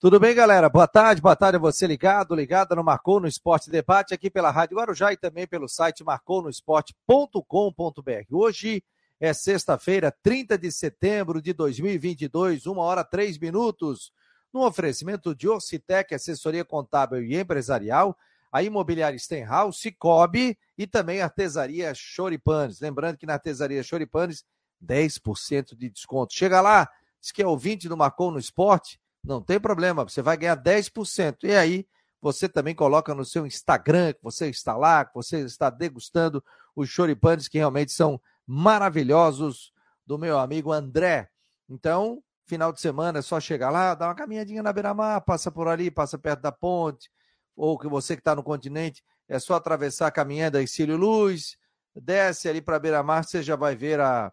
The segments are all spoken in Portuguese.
Tudo bem, galera? Boa tarde, boa tarde a você ligado, ligada no Marcou no Esporte Debate, aqui pela Rádio Guarujá e também pelo site marconosport.com.br. Hoje é sexta-feira, 30 de setembro de 2022, uma hora três minutos, no oferecimento de Orcitec, assessoria contábil e empresarial, a imobiliária Stenhouse, Cicobi e também a artesaria Choripanes. Lembrando que na artesaria Choripanes, 10% de desconto. Chega lá, diz que é ouvinte do Marcou no Esporte, não tem problema, você vai ganhar 10%. E aí, você também coloca no seu Instagram que você está lá, que você está degustando os choripanes que realmente são maravilhosos do meu amigo André. Então, final de semana é só chegar lá, dar uma caminhadinha na beira-mar, passa por ali, passa perto da ponte, ou que você que está no continente, é só atravessar a caminhada da Cílio Luz, desce ali para a beira-mar, você já vai ver a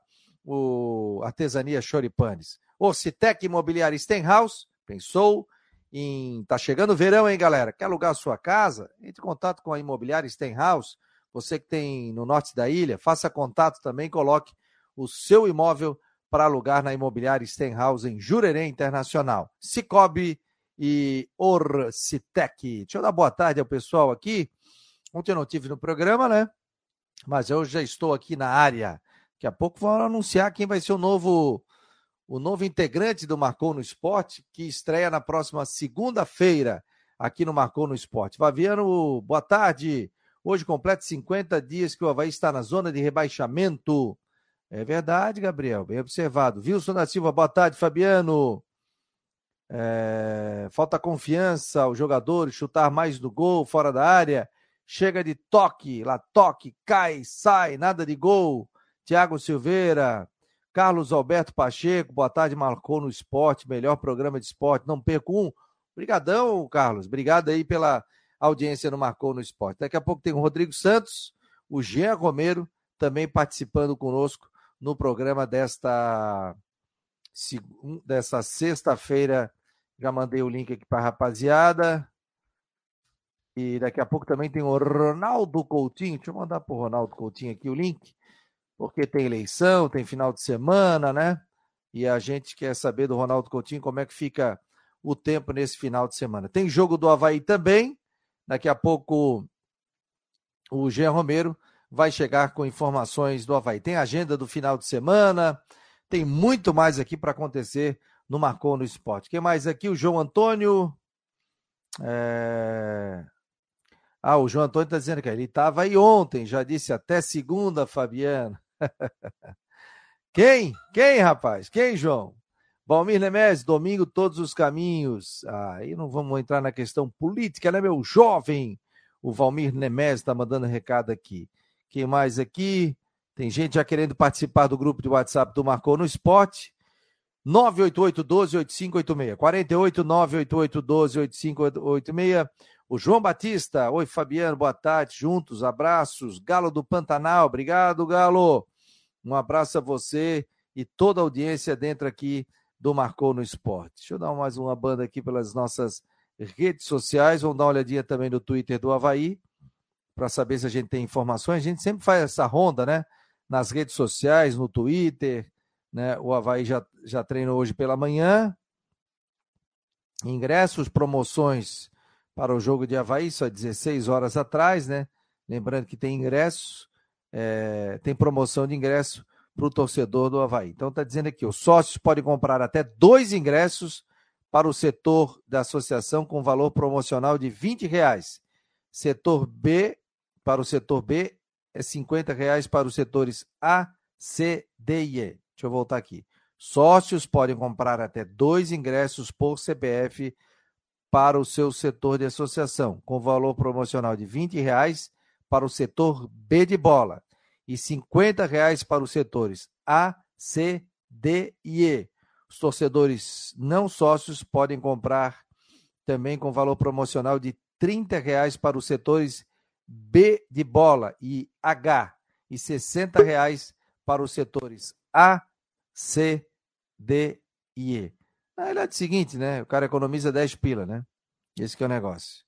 o artesania Choripanes. Ocitec Imobiliária Stenhouse, Pensou em. Tá chegando o verão, hein, galera? Quer alugar a sua casa? Entre em contato com a imobiliária Stenhouse. Você que tem no norte da ilha, faça contato também, coloque o seu imóvel para alugar na imobiliária Stenhouse em Jurerê Internacional. Cicobi e Orcitec. Deixa eu dar boa tarde ao pessoal aqui. Ontem eu não tive no programa, né? Mas eu já estou aqui na área. Daqui a pouco vão anunciar quem vai ser o novo o novo integrante do Marcou no Esporte, que estreia na próxima segunda-feira aqui no Marcou no Esporte. Vaviano, boa tarde. Hoje completa 50 dias que o Havaí está na zona de rebaixamento. É verdade, Gabriel, bem observado. Wilson da Silva, boa tarde, Fabiano. É... falta confiança aos jogadores, chutar mais do gol, fora da área. Chega de toque, lá toque, cai, sai, nada de gol. Tiago Silveira, Carlos Alberto Pacheco, boa tarde, marcou no esporte, melhor programa de esporte, não perco um. Obrigadão, Carlos, obrigado aí pela audiência no Marcou no Esporte. Daqui a pouco tem o Rodrigo Santos, o Jean Romero, também participando conosco no programa desta, desta sexta-feira. Já mandei o link aqui para a rapaziada. E daqui a pouco também tem o Ronaldo Coutinho. Deixa eu mandar para o Ronaldo Coutinho aqui o link porque tem eleição, tem final de semana, né? E a gente quer saber do Ronaldo Coutinho como é que fica o tempo nesse final de semana. Tem jogo do Havaí também. Daqui a pouco o Jean Romero vai chegar com informações do Havaí. Tem agenda do final de semana, tem muito mais aqui para acontecer no Marcou no Esporte. Quem mais aqui? O João Antônio. É... Ah, o João Antônio está dizendo que ele estava aí ontem, já disse até segunda, Fabiana. Quem? Quem, rapaz? Quem, João? Valmir Nemes, domingo todos os caminhos. Ah, aí não vamos entrar na questão política, né, meu jovem? O Valmir Nemes está mandando recado aqui. Quem mais aqui? Tem gente já querendo participar do grupo de WhatsApp do Marcou no Esporte. 988-12-8586. 48 988-12-8586. O João Batista, oi Fabiano, boa tarde, juntos, abraços. Galo do Pantanal, obrigado, Galo. Um abraço a você e toda a audiência dentro aqui do Marcou no Esporte. Deixa eu dar mais uma banda aqui pelas nossas redes sociais. Vamos dar uma olhadinha também no Twitter do Havaí, para saber se a gente tem informações. A gente sempre faz essa ronda, né? Nas redes sociais, no Twitter. Né? O Havaí já, já treinou hoje pela manhã. Ingressos, promoções para o jogo de Havaí, só 16 horas atrás, né? Lembrando que tem ingresso, é, tem promoção de ingresso para o torcedor do Havaí. Então está dizendo aqui, os sócios podem comprar até dois ingressos para o setor da associação com valor promocional de 20 reais. Setor B, para o setor B, é 50 reais para os setores A, C, D e E. Deixa eu voltar aqui. Sócios podem comprar até dois ingressos por CPF para o seu setor de associação, com valor promocional de R$ reais para o setor B de bola e R$ reais para os setores A, C, D e E. Os torcedores não sócios podem comprar também com valor promocional de R$ reais para os setores B de bola e H e R$ reais para os setores A, C, D e E. Na realidade, é o seguinte, né? O cara economiza 10 pila, né? Esse que é o negócio.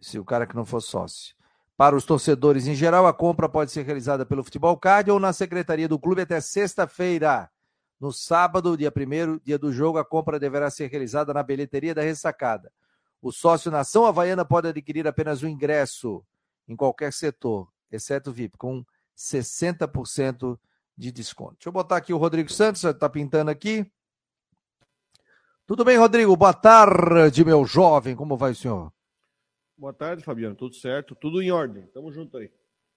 Se o cara que não for sócio. Para os torcedores em geral, a compra pode ser realizada pelo Futebol Card ou na secretaria do clube até sexta-feira. No sábado, dia 1 dia do jogo, a compra deverá ser realizada na bilheteria da ressacada. O sócio Nação Havaiana pode adquirir apenas o ingresso em qualquer setor, exceto VIP, com 60% de desconto. Deixa eu botar aqui o Rodrigo Santos, está pintando aqui. Tudo bem, Rodrigo? Boa tarde, meu jovem. Como vai o senhor? Boa tarde, Fabiano. Tudo certo? Tudo em ordem. Tamo junto aí.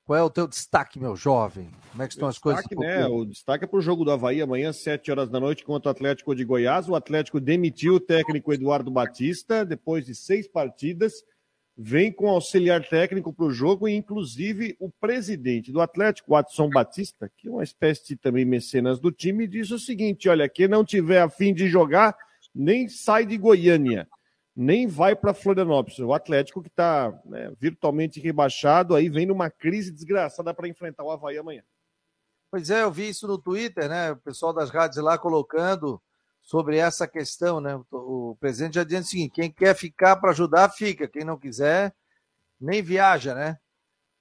Qual é o teu destaque, meu jovem? Como é que estão o as coisas? Né? O destaque é para o jogo do Havaí amanhã, 7 horas da noite, contra o Atlético de Goiás. O Atlético demitiu o técnico Eduardo Batista depois de seis partidas. Vem com auxiliar técnico para o jogo e, inclusive, o presidente do Atlético, Watson Batista, que é uma espécie de também mecenas do time, diz o seguinte: olha, quem não tiver afim de jogar, nem sai de Goiânia nem vai para Florianópolis. O Atlético que está né, virtualmente rebaixado, aí vem numa crise desgraçada para enfrentar o Havaí amanhã. Pois é, eu vi isso no Twitter, né? O pessoal das rádios lá colocando sobre essa questão, né? O presidente já dizendo o seguinte: quem quer ficar para ajudar, fica. Quem não quiser, nem viaja, né?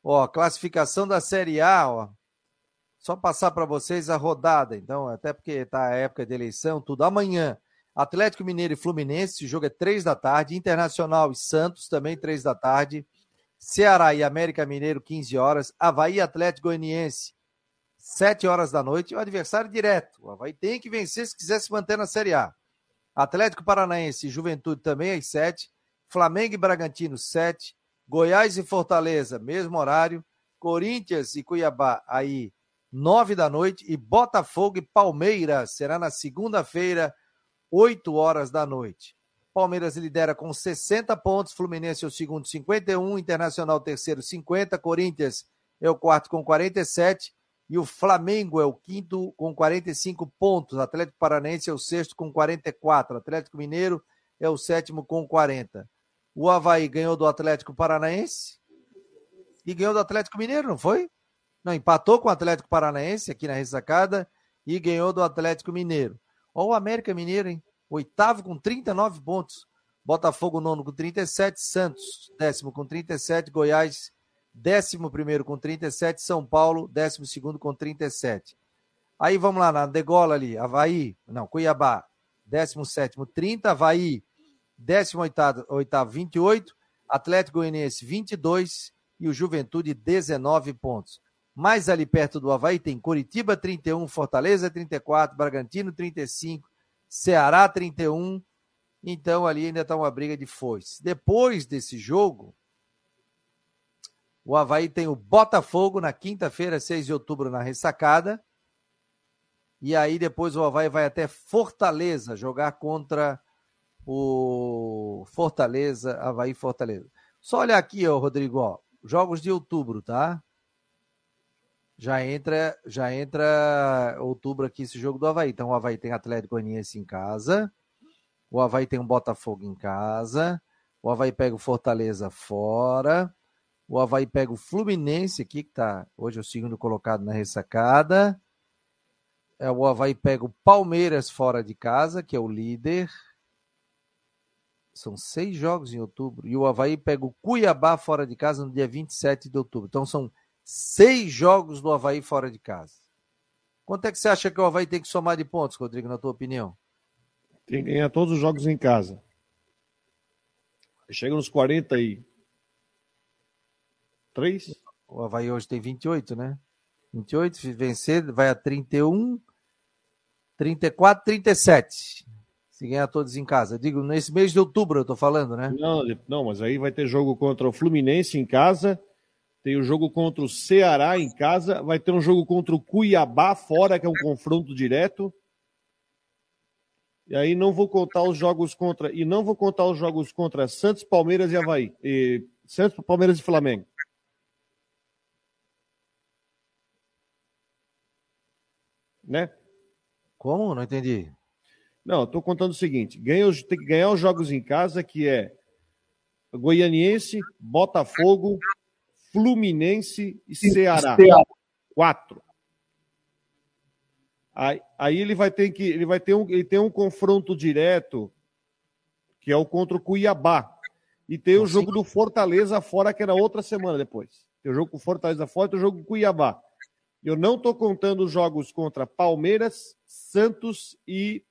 Ó, classificação da Série A, ó. Só passar para vocês a rodada, então, até porque está a época de eleição, tudo. Amanhã, Atlético Mineiro e Fluminense, o jogo é três da tarde. Internacional e Santos, também três da tarde. Ceará e América Mineiro, 15 horas. Havaí Atlético Goianiense, 7 horas da noite. O adversário direto. O Havaí tem que vencer se quiser se manter na Série A. Atlético Paranaense e Juventude também às 7. Flamengo e Bragantino, 7. Goiás e Fortaleza, mesmo horário. Corinthians e Cuiabá, aí, 9 da noite. E Botafogo e Palmeiras será na segunda-feira, 8 horas da noite. Palmeiras lidera com 60 pontos, Fluminense é o segundo 51, Internacional terceiro 50, Corinthians é o quarto com 47 e o Flamengo é o quinto com 45 pontos. Atlético Paranense é o sexto com 44, Atlético Mineiro é o sétimo com 40. O Havaí ganhou do Atlético Paranaense e ganhou do Atlético Mineiro, não foi? Não, empatou com o Atlético Paranaense aqui na ressacada e ganhou do Atlético Mineiro. Olha o América Mineiro, hein? Oitavo com 39 pontos. Botafogo nono com 37, Santos décimo com 37, Goiás décimo primeiro com 37, São Paulo décimo segundo com 37. Aí vamos lá na degola ali, Havaí, não, Cuiabá, décimo sétimo 30, Havaí décimo oitavo, oitavo 28, Atlético Goianiense 22 e o Juventude 19 pontos. Mais ali perto do Havaí tem Curitiba 31, Fortaleza 34, Bragantino 35, Ceará 31. Então ali ainda está uma briga de foice. Depois desse jogo, o Havaí tem o Botafogo na quinta-feira, 6 de outubro, na ressacada. E aí depois o Havaí vai até Fortaleza jogar contra o Fortaleza, Havaí Fortaleza. Só olhar aqui, ó, Rodrigo, ó, jogos de outubro, tá? Já entra, já entra outubro aqui esse jogo do Havaí. Então o Havaí tem Atlético Goianiense em casa, o Havaí tem um Botafogo em casa, o Havaí pega o Fortaleza fora, o Havaí pega o Fluminense aqui, que tá hoje é o segundo colocado na ressacada. É, o Havaí pega o Palmeiras fora de casa, que é o líder. São seis jogos em outubro. E o Havaí pega o Cuiabá fora de casa no dia 27 de outubro. Então são seis jogos do Havaí fora de casa. Quanto é que você acha que o Havaí tem que somar de pontos, Rodrigo, na tua opinião? Tem que ganhar todos os jogos em casa. Chega nos 43. O Havaí hoje tem 28, né? 28, se vencer, vai a 31, 34, 37. Se ganhar todos em casa. Digo, nesse mês de outubro eu tô falando, né? Não, não, mas aí vai ter jogo contra o Fluminense em casa tem o jogo contra o Ceará em casa, vai ter um jogo contra o Cuiabá fora, que é um confronto direto. E aí não vou contar os jogos contra e não vou contar os jogos contra Santos, Palmeiras e Havaí. E Santos, Palmeiras e Flamengo. Né? Como? Não entendi. Não, estou contando o seguinte: ganha, tem que ganhar os jogos em casa, que é Goianiense, Botafogo, Fluminense e Ceará. Quatro. Aí, aí, ele vai ter que ele vai ter um ele tem um confronto direto que é o contra o Cuiabá e tem o jogo do Fortaleza fora que era outra semana depois. Tem o jogo com Fortaleza fora e tem o jogo com Cuiabá. Eu não estou contando os jogos contra Palmeiras, Santos e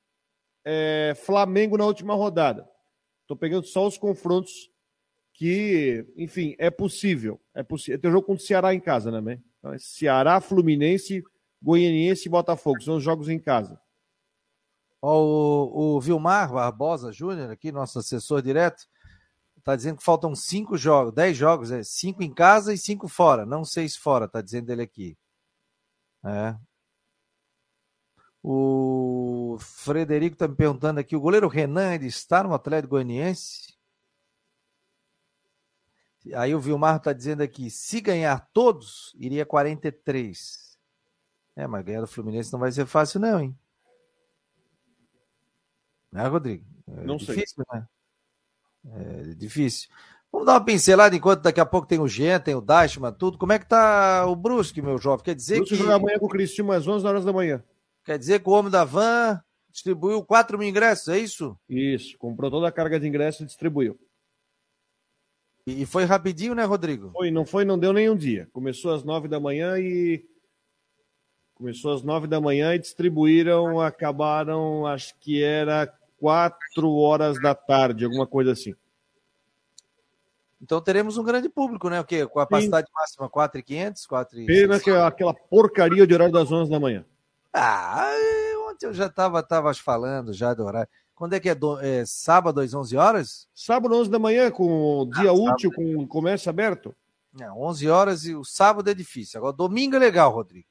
é, Flamengo na última rodada. Estou pegando só os confrontos que, enfim, é possível. É possível. Tem jogo contra o Ceará em casa, né, Então, é Ceará, Fluminense, Goianiense e Botafogo. São os jogos em casa. O, o Vilmar Barbosa Júnior, aqui, nosso assessor direto, está dizendo que faltam cinco jogos, dez jogos, é cinco em casa e cinco fora, não seis fora, está dizendo ele aqui. É. O Frederico está me perguntando aqui: o goleiro Renan ele está no Atlético Goianiense? Aí o Vilmar está dizendo aqui: se ganhar todos, iria 43. É, mas ganhar do Fluminense não vai ser fácil, não, hein? Né, Rodrigo? É não difícil, sei. né? É difícil. Vamos dar uma pincelada enquanto daqui a pouco tem o Jean, tem o Dashman, tudo. Como é que tá o Brusque, meu jovem? Quer dizer Brusque que. joga amanhã com o Cristiano às 11 horas da manhã. Quer dizer que o homem da van distribuiu 4 mil ingressos, é isso? Isso, comprou toda a carga de ingressos e distribuiu. E foi rapidinho, né, Rodrigo? Foi, não foi, não deu nem um dia. Começou às 9 da manhã e. Começou às 9 da manhã e distribuíram, acabaram, acho que era 4 horas da tarde, alguma coisa assim. Então teremos um grande público, né? O quê? Com a capacidade Sim. máxima 4,500, 4 Pena que é aquela porcaria de horário das 11 da manhã. Ah, ontem eu já estava tava falando já do horário. Quando é que é, do, é sábado às 11 horas? Sábado 11 da manhã, com o dia ah, útil, sábado. com comércio aberto. Não, 11 horas e o sábado é difícil. Agora, domingo é legal, Rodrigo.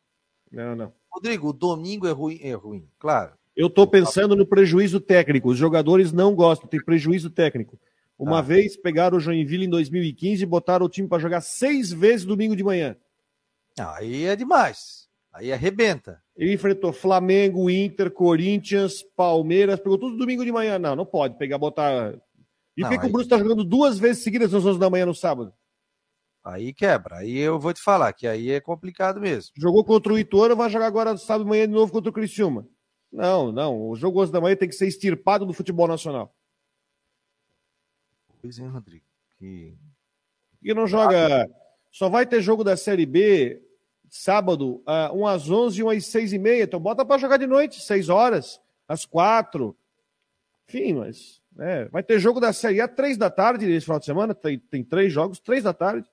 Não, não. Rodrigo, o domingo é ruim, é ruim, claro. Eu estou pensando no prejuízo técnico. Os jogadores não gostam, tem prejuízo técnico. Uma ah. vez pegaram o Joinville em 2015 e botaram o time para jogar seis vezes domingo de manhã. Aí é demais. Aí arrebenta. Ele enfrentou Flamengo, Inter, Corinthians, Palmeiras, pegou tudo domingo de manhã. Não, não pode pegar, botar. E por que aí... o Bruce está jogando duas vezes seguidas às 11 da manhã no sábado? Aí quebra. Aí eu vou te falar que aí é complicado mesmo. Jogou contra o Ituano, vai jogar agora sábado de manhã de novo contra o Criciúma. Não, não. O jogo 11 da manhã tem que ser extirpado do futebol nacional. Pois é, Rodrigo. Que... E não joga. Só vai ter jogo da Série B sábado, uh, um às 11 e um às 6 e meia. Então bota para jogar de noite, 6 horas, às 4. Enfim, mas. É, vai ter jogo da Série A 3 da tarde nesse final de semana. Tem, tem três jogos, 3 da tarde.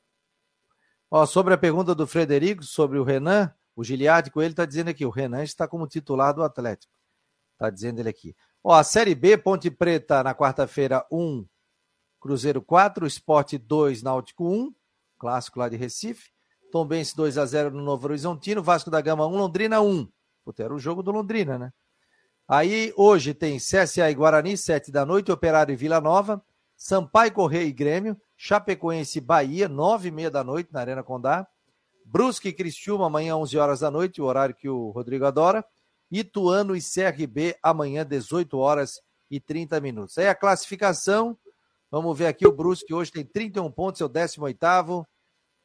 Ó, sobre a pergunta do Frederico sobre o Renan, o Giliardi com ele está dizendo aqui: o Renan está como titular do Atlético. Está dizendo ele aqui. Ó, a Série B, Ponte Preta na quarta-feira, 1, Cruzeiro 4, Esporte 2, Náutico 1, clássico lá de Recife. Tombense 2 a 0 no Novo Horizontino, Vasco da Gama 1, Londrina 1. Puta, era o jogo do Londrina, né? Aí hoje tem CSA e Guarani, 7 da noite, Operário e Vila Nova, Sampaio Correia e Grêmio, Chapecoense e Bahia, 9 e meia da noite na Arena Condá, Brusque e Cristiúma amanhã 11 horas da noite, o horário que o Rodrigo adora, Ituano e CRB amanhã 18 horas e 30 minutos. Aí a classificação, Vamos ver aqui o Brusque hoje tem 31 pontos, é o 18º.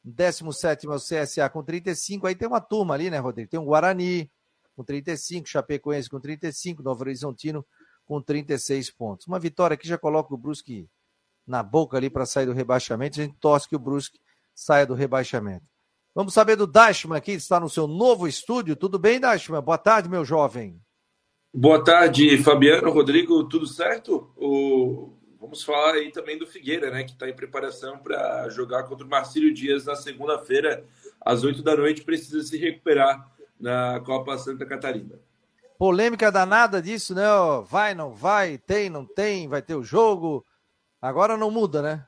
17 é o CSA com 35. Aí tem uma turma ali, né, Rodrigo? Tem o Guarani com 35, Chapecoense com 35, Novo Horizontino com 36 pontos. Uma vitória aqui já coloca o Brusque na boca ali para sair do rebaixamento. A gente torce que o Brusque saia do rebaixamento. Vamos saber do Dashman aqui, que está no seu novo estúdio. Tudo bem, Dashman? Boa tarde, meu jovem. Boa tarde, Fabiano, Rodrigo, tudo certo? O Vamos falar aí também do Figueira, né, que está em preparação para jogar contra o Marcílio Dias na segunda-feira, às 8 da noite, precisa se recuperar na Copa Santa Catarina. Polêmica danada disso, né? Vai, não vai, tem, não tem, vai ter o jogo. Agora não muda, né?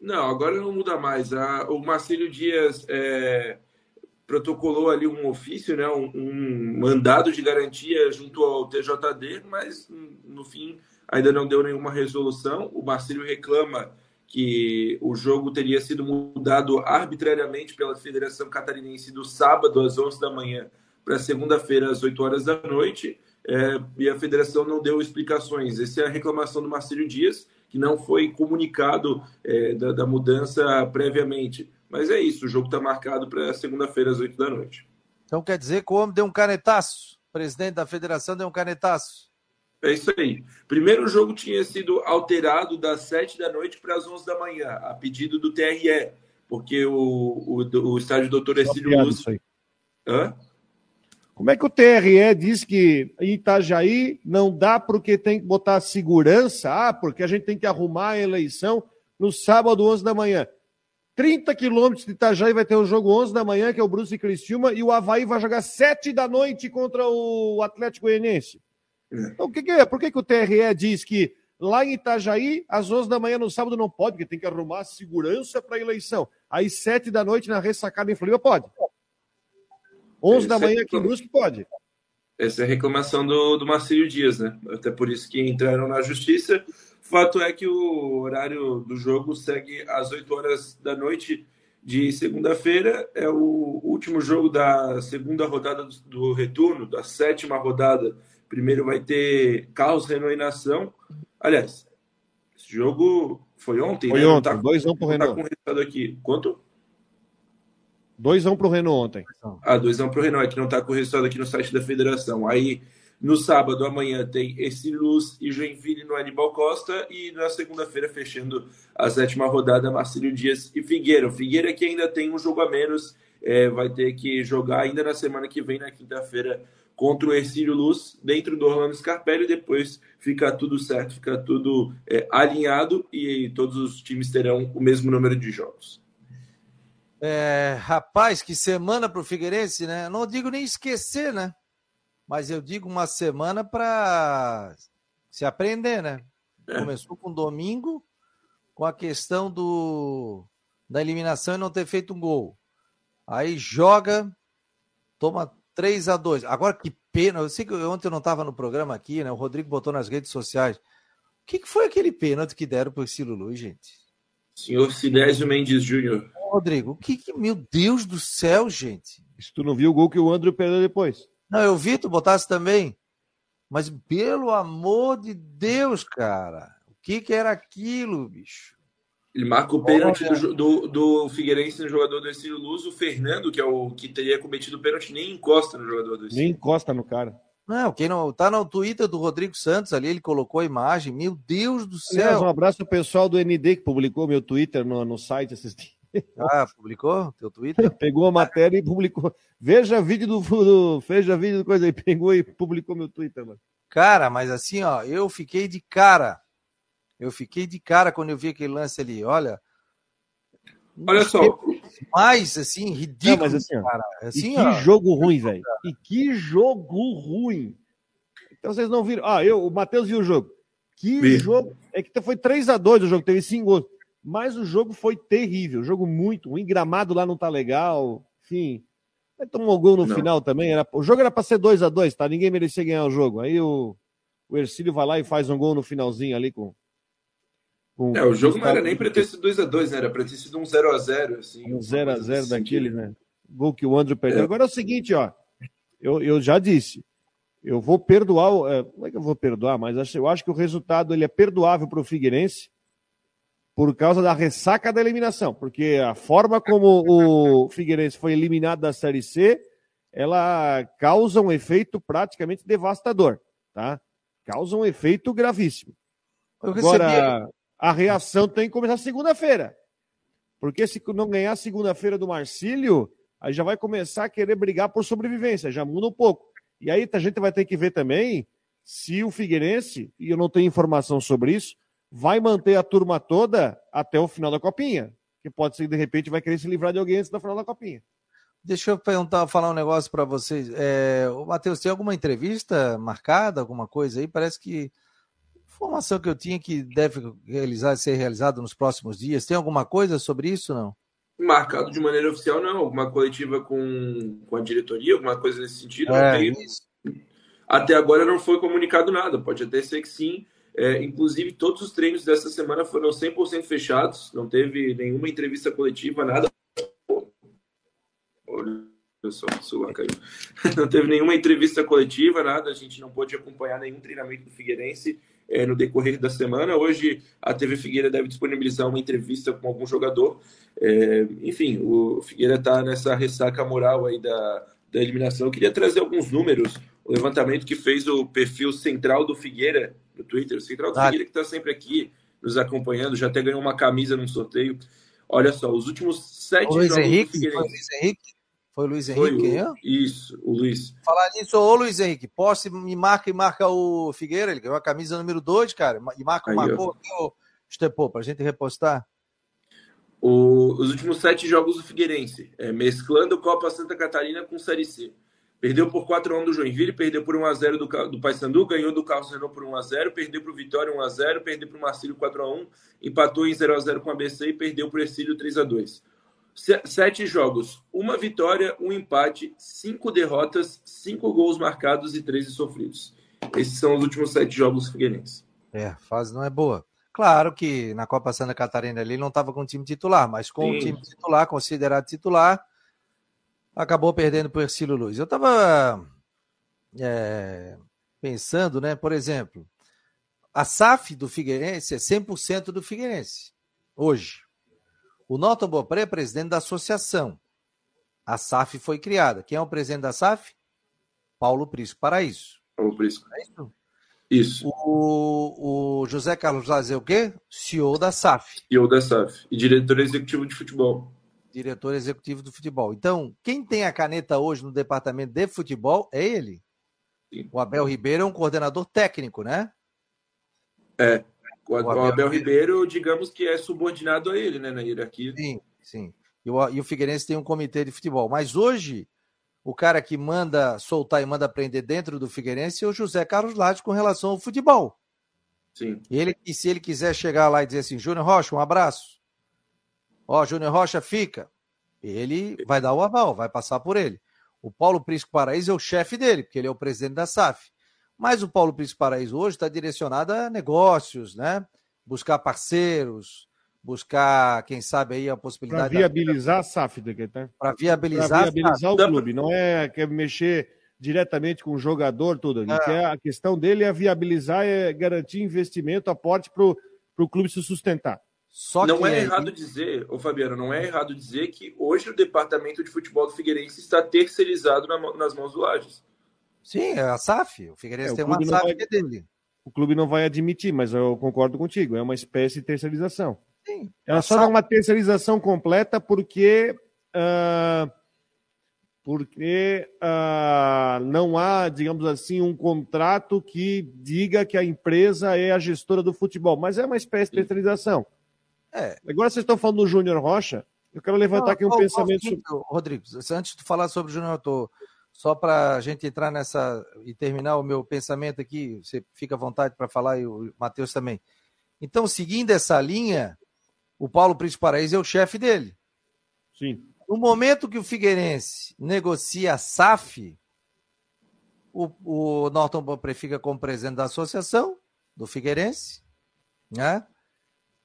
Não, agora não muda mais. o Marcílio Dias é, protocolou ali um ofício, né, um, um mandado de garantia junto ao TJD, mas no fim ainda não deu nenhuma resolução. O Marcílio reclama que o jogo teria sido mudado arbitrariamente pela Federação Catarinense do sábado às 11 da manhã para segunda-feira às 8 horas da noite, é, e a federação não deu explicações. Essa é a reclamação do Marcílio Dias, que não foi comunicado é, da, da, mudança previamente. Mas é isso, o jogo está marcado para segunda-feira às 8 da noite. Então quer dizer que o homem deu um canetaço, o presidente da federação deu um canetaço. É isso aí. Primeiro o jogo tinha sido alterado das 7 da noite para as 11 da manhã, a pedido do TRE, porque o, o, o estádio Doutor Ercílio Luz Hã? Como é que o TRE diz que em Itajaí não dá porque tem que botar segurança? Ah, porque a gente tem que arrumar a eleição no sábado, 11 da manhã. 30 quilômetros de Itajaí vai ter o jogo 11 da manhã, que é o Bruce e Criciúma, e o Havaí vai jogar 7 da noite contra o Atlético Goianiense. É. Então, o que, que é? Por que, que o TRE diz que lá em Itajaí, às 11 da manhã no sábado não pode, porque tem que arrumar segurança para a eleição. Aí, 7 da noite na ressacada em Floripa, pode. 11 da manhã aqui em Brusque pode. Essa é a reclamação do, do Marcílio Dias, né? Até por isso que entraram na justiça. Fato é que o horário do jogo segue às 8 horas da noite de segunda-feira. É o último jogo da segunda rodada do, do retorno, da sétima rodada. Primeiro vai ter e Nação. Aliás, esse jogo foi ontem, foi né? ontem, 2x1 um pro Renault. Tá com o resultado aqui. Quanto? 2x1 pro Renault ontem. Ah, 2x1 pro Renault, é que não tá com o resultado aqui no site da federação. Aí, no sábado, amanhã, tem esse Luz e Joinville no Aníbal Costa. E na segunda-feira, fechando a sétima rodada, Marcílio Dias e Figueira. O Figueira que ainda tem um jogo a menos, é, vai ter que jogar ainda na semana que vem, na quinta-feira, contra o Ercílio Luz, dentro do Orlando Scarpelli. E depois fica tudo certo, fica tudo é, alinhado e todos os times terão o mesmo número de jogos. É, rapaz, que semana para o Figueirense, né? Não digo nem esquecer, né? Mas eu digo uma semana para se aprender, né? É. Começou com domingo, com a questão do da eliminação e não ter feito um gol. Aí joga, toma 3 a 2 Agora que pena, eu sei que ontem eu não estava no programa aqui, né? O Rodrigo botou nas redes sociais. O que, que foi aquele pênalti que deram para o Silulu, gente? Senhor Sinésio Mendes Júnior. Rodrigo, o que, que, Meu Deus do céu, gente. Se tu não viu o gol que o André perdeu depois. Não, eu vi, tu botasse também. Mas pelo amor de Deus, cara. O que, que era aquilo, bicho? Ele marca o pênalti do, do, do, Figueirense no jogador do Estilo Luz. O Fernando, que é o que teria cometido o pênalti, nem encosta no jogador do Estilo. Nem encosta no cara. Não, quem não tá no Twitter do Rodrigo Santos ali, ele colocou a imagem. Meu Deus do céu. Aliás, um abraço pro pessoal do ND que publicou meu Twitter no, no site esses dias. Ah, publicou teu Twitter? Pegou a matéria e publicou. Veja vídeo do, do veja vídeo do coisa aí, pegou e publicou meu Twitter, mano. Cara, mas assim, ó, eu fiquei de cara. Eu fiquei de cara quando eu vi aquele lance ali. Olha, Olha só. Mais assim, ridículo, Não, mas assim, cara. Assim, e que ó, jogo ruim, velho. E que jogo ruim. Então vocês não viram. Ah, eu, o Matheus viu o jogo. Que jogo. É que foi 3 a 2 o jogo, teve 5 gols. Mas o jogo foi terrível. jogo muito ruim. Gramado lá não tá legal. Enfim. Aí tomou gol no não. final também. Era... O jogo era para ser 2 a 2 tá? Ninguém merecia ganhar o jogo. Aí o, o Ercílio vai lá e faz um gol no finalzinho ali com é, o jogo não era nem para ter sido 2x2, né? Era para ter sido um 0x0. Assim, um 0x0 daquele, né? Gol que o André perdeu. É. Agora é o seguinte, ó. Eu, eu já disse. Eu vou perdoar. É, como é que eu vou perdoar? Mas eu acho que o resultado ele é perdoável para o Figueirense por causa da ressaca da eliminação. Porque a forma como o Figueirense foi eliminado da Série C, ela causa um efeito praticamente devastador, tá? Causa um efeito gravíssimo. Agora, a reação tem que começar segunda-feira. Porque se não ganhar segunda-feira do Marcílio, aí já vai começar a querer brigar por sobrevivência, já muda um pouco. E aí a gente vai ter que ver também se o Figueirense, e eu não tenho informação sobre isso, vai manter a turma toda até o final da copinha. Que pode ser que de repente vai querer se livrar de alguém antes da final da copinha. Deixa eu perguntar, falar um negócio para vocês. É, Matheus, tem alguma entrevista marcada, alguma coisa aí? Parece que Informação que eu tinha que deve realizar, ser realizado nos próximos dias. Tem alguma coisa sobre isso não? Marcado de maneira oficial, não. Alguma coletiva com, com a diretoria, alguma coisa nesse sentido. É, até agora não foi comunicado nada. Pode até ser que sim. É, inclusive, todos os treinos dessa semana foram 100% fechados. Não teve nenhuma entrevista coletiva, nada. Olha só, o celular caiu. Não teve nenhuma entrevista coletiva, nada. A gente não pôde acompanhar nenhum treinamento do Figueirense é, no decorrer da semana. Hoje a TV Figueira deve disponibilizar uma entrevista com algum jogador. É, enfim, o Figueira está nessa ressaca moral aí da, da eliminação. Eu queria trazer alguns números. O levantamento que fez o perfil central do Figueira no Twitter, o central do ah. Figueira que está sempre aqui nos acompanhando, já até ganhou uma camisa num sorteio. Olha só, os últimos sete Luiz jogos Henrique, do Figueirense. Luiz Henrique? Foi o Luiz Henrique, Foi o, Isso, o Luiz. Falar nisso, ô Luiz Henrique, posse me marca e marca o Figueira, ele ganhou a camisa número 2, cara, e marca o marcou aqui, o Estepô, pra gente repostar. O, os últimos sete jogos do Figueirense, é, mesclando Copa Santa Catarina com Série C. Perdeu por 4x1 do Joinville, perdeu por 1x0 do, do Paysandu, ganhou do Carlos Renault por 1x0, perdeu para o Vitória 1x0, perdeu para o Marcílio 4x1, empatou em 0x0 com a ABC e perdeu para o Ercílio 3x2 sete jogos, uma vitória, um empate, cinco derrotas, cinco gols marcados e 13 sofridos. Esses são os últimos sete jogos figueirenses. É, a fase não é boa. Claro que na Copa Santa Catarina ele não estava com o time titular, mas com Sim. o time titular, considerado titular, acabou perdendo para o Ercílio Luz. Eu estava é, pensando, né, por exemplo, a SAF do Figueirense é 100% do Figueirense, hoje. O Norton Bopré é presidente da associação. A SAF foi criada. Quem é o presidente da SAF? Paulo Prisco Paraíso. Paulo Prisco. É isso? Isso. O, o José Carlos Laz é o quê? CEO da SAF. CEO da SAF. E diretor executivo de futebol. Diretor executivo do futebol. Então, quem tem a caneta hoje no departamento de futebol é ele. Sim. O Abel Ribeiro é um coordenador técnico, né? É. O, o Abel, Abel Ribeiro, digamos que é subordinado a ele, né, na hierarquia. Sim, sim. E o, e o Figueirense tem um comitê de futebol. Mas hoje, o cara que manda soltar e manda prender dentro do Figueirense é o José Carlos Lage com relação ao futebol. Sim. E, ele, e se ele quiser chegar lá e dizer assim, Júnior Rocha, um abraço. Ó, Júnior Rocha, fica. Ele vai dar o aval, vai passar por ele. O Paulo Prisco Paraíso é o chefe dele, porque ele é o presidente da SAF. Mas o Paulo Príncipe Paraíso hoje está direcionado a negócios, né? Buscar parceiros, buscar, quem sabe, aí a possibilidade. Para viabilizar da... a SAF, né? Para viabilizar, viabilizar o clube. Não é quer mexer diretamente com o jogador, tudo. Ele é. quer, a questão dele é viabilizar, é garantir investimento, aporte para o clube se sustentar. Só não é, é errado dizer, ô Fabiano, não é errado dizer que hoje o departamento de futebol do Figueirense está terceirizado na, nas mãos do Lages. Sim, é a SAF. O Figueirense é, tem uma SAF vai, que é dele. O clube não vai admitir, mas eu concordo contigo. É uma espécie de terceirização. Sim. Ela só SAF... dá uma terceirização completa porque. Uh, porque uh, não há, digamos assim, um contrato que diga que a empresa é a gestora do futebol, mas é uma espécie de terceirização. É. Agora vocês estão falando do Júnior Rocha, eu quero levantar não, aqui um pensamento. Rodrigo, antes de falar sobre o Júnior, eu estou só para a gente entrar nessa e terminar o meu pensamento aqui, você fica à vontade para falar e o Matheus também. Então, seguindo essa linha, o Paulo Príncipe Paraíso é o chefe dele. Sim. No momento que o Figueirense negocia a SAF, o, o Norton Bopré fica como presidente da associação do Figueirense, né?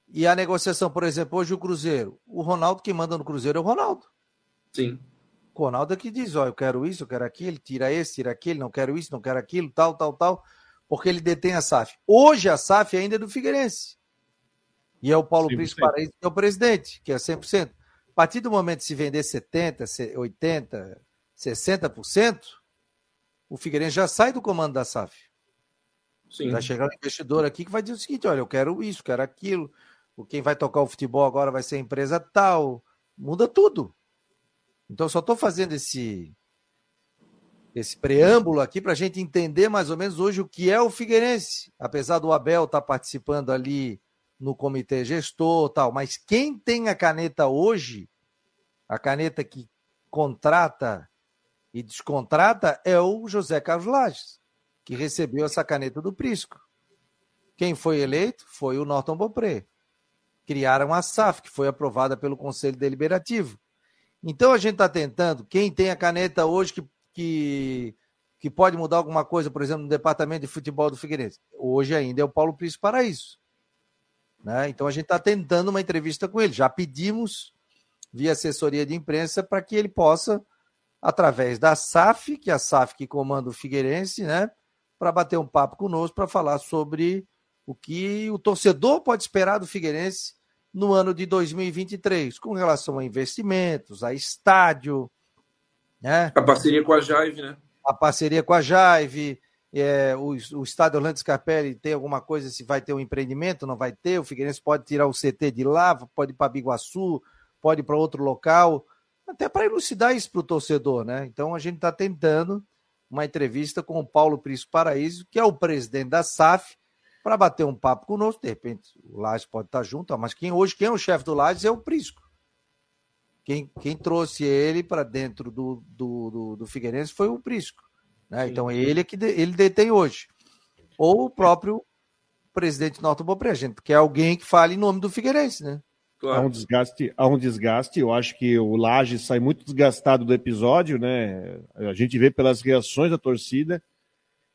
E a negociação, por exemplo, hoje o Cruzeiro, o Ronaldo que manda no Cruzeiro é o Ronaldo. Sim. O Ronaldo é que diz, ó, eu quero isso, eu quero aquilo, tira esse, tira aquele, não quero isso, não quero aquilo, tal, tal, tal, porque ele detém a SAF. Hoje a SAF ainda é do Figueirense. E é o Paulo Príncipe Paraíso que é o presidente, que é 100%. A partir do momento que se vender 70, 80, 60%, o Figueirense já sai do comando da SAF. Sim. Vai chegar um investidor aqui que vai dizer o seguinte: olha, eu quero isso, quero aquilo. Quem vai tocar o futebol agora vai ser a empresa tal. Muda tudo. Então, só estou fazendo esse, esse preâmbulo aqui para a gente entender mais ou menos hoje o que é o Figueirense. Apesar do Abel estar tá participando ali no comitê gestor tal, mas quem tem a caneta hoje, a caneta que contrata e descontrata, é o José Carlos Lages, que recebeu essa caneta do Prisco. Quem foi eleito foi o Norton Bopré. Criaram a SAF, que foi aprovada pelo Conselho Deliberativo. Então a gente está tentando, quem tem a caneta hoje que, que, que, pode mudar alguma coisa, por exemplo, no departamento de futebol do Figueirense, hoje ainda é o Paulo Príncipe Paraíso. Né? Então a gente está tentando uma entrevista com ele. Já pedimos via assessoria de imprensa para que ele possa, através da SAF, que é a SAF que comanda o Figueirense, né, para bater um papo conosco para falar sobre o que o torcedor pode esperar do Figueirense no ano de 2023, com relação a investimentos, a estádio. Né? A parceria com a Jaive, né? A parceria com a Jaive. É, o, o estádio Orlando Scarpelli tem alguma coisa, se vai ter um empreendimento, não vai ter. O Figueirense pode tirar o CT de lá, pode ir para Biguaçu, pode ir para outro local. até para elucidar isso para o torcedor, né? Então a gente está tentando uma entrevista com o Paulo Prisco Paraíso, que é o presidente da SAF, para bater um papo conosco. De repente, o Lages pode estar tá junto, mas quem hoje quem é o chefe do Lages é o Prisco. Quem, quem trouxe ele para dentro do, do, do, do, Figueirense foi o Prisco. Né? Então, ele é que de, ele detém hoje. Ou o próprio presidente Norton Bopré, que é alguém que fala em nome do Figueirense, né? Claro. Há um desgaste, há um desgaste. Eu acho que o Laje sai muito desgastado do episódio, né? A gente vê pelas reações da torcida.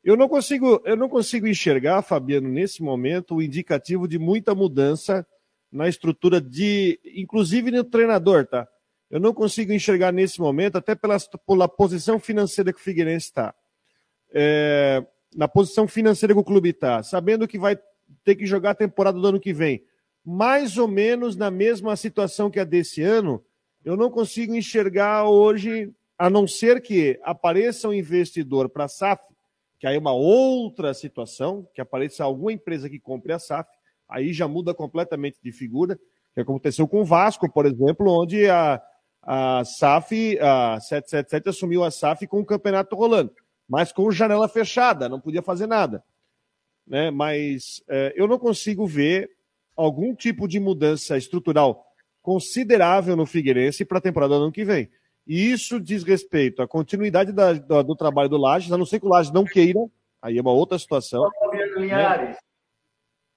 Eu não consigo, eu não consigo enxergar, Fabiano, nesse momento, o indicativo de muita mudança na estrutura de, inclusive no treinador, tá? Eu não consigo enxergar nesse momento, até pela, pela posição financeira que o Figueirense está. É, na posição financeira que o clube está, sabendo que vai ter que jogar a temporada do ano que vem mais ou menos na mesma situação que a desse ano, eu não consigo enxergar hoje, a não ser que apareça um investidor para a SAF, que aí é uma outra situação, que apareça alguma empresa que compre a SAF, aí já muda completamente de figura, que aconteceu com o Vasco, por exemplo, onde a, a SAF, a 777 assumiu a SAF com o campeonato rolando, mas com janela fechada, não podia fazer nada. Né? Mas é, eu não consigo ver algum tipo de mudança estrutural considerável no Figueirense para a temporada do ano que vem. E isso diz respeito à continuidade da, do, do, trabalho do Lages, a não ser que o Lages não queira, aí é uma outra situação. Né?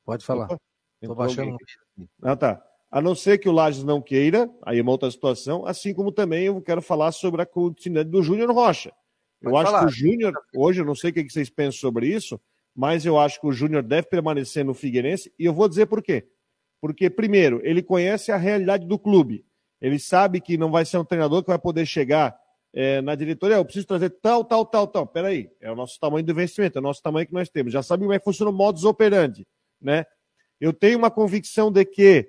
Pode falar. Estou baixando. Ah, tá. A não ser que o Lages não queira, aí é uma outra situação, assim como também eu quero falar sobre a continuidade do Júnior Rocha. Eu Pode acho falar. que o Júnior, hoje, eu não sei o que vocês pensam sobre isso, mas eu acho que o Júnior deve permanecer no Figueirense e eu vou dizer por quê. Porque, primeiro, ele conhece a realidade do clube. Ele sabe que não vai ser um treinador que vai poder chegar é, na diretoria, eu preciso trazer tal, tal, tal, tal. Peraí, é o nosso tamanho do investimento, é o nosso tamanho que nós temos. Já sabe como é que funciona o modus operandi, né? Eu tenho uma convicção de que,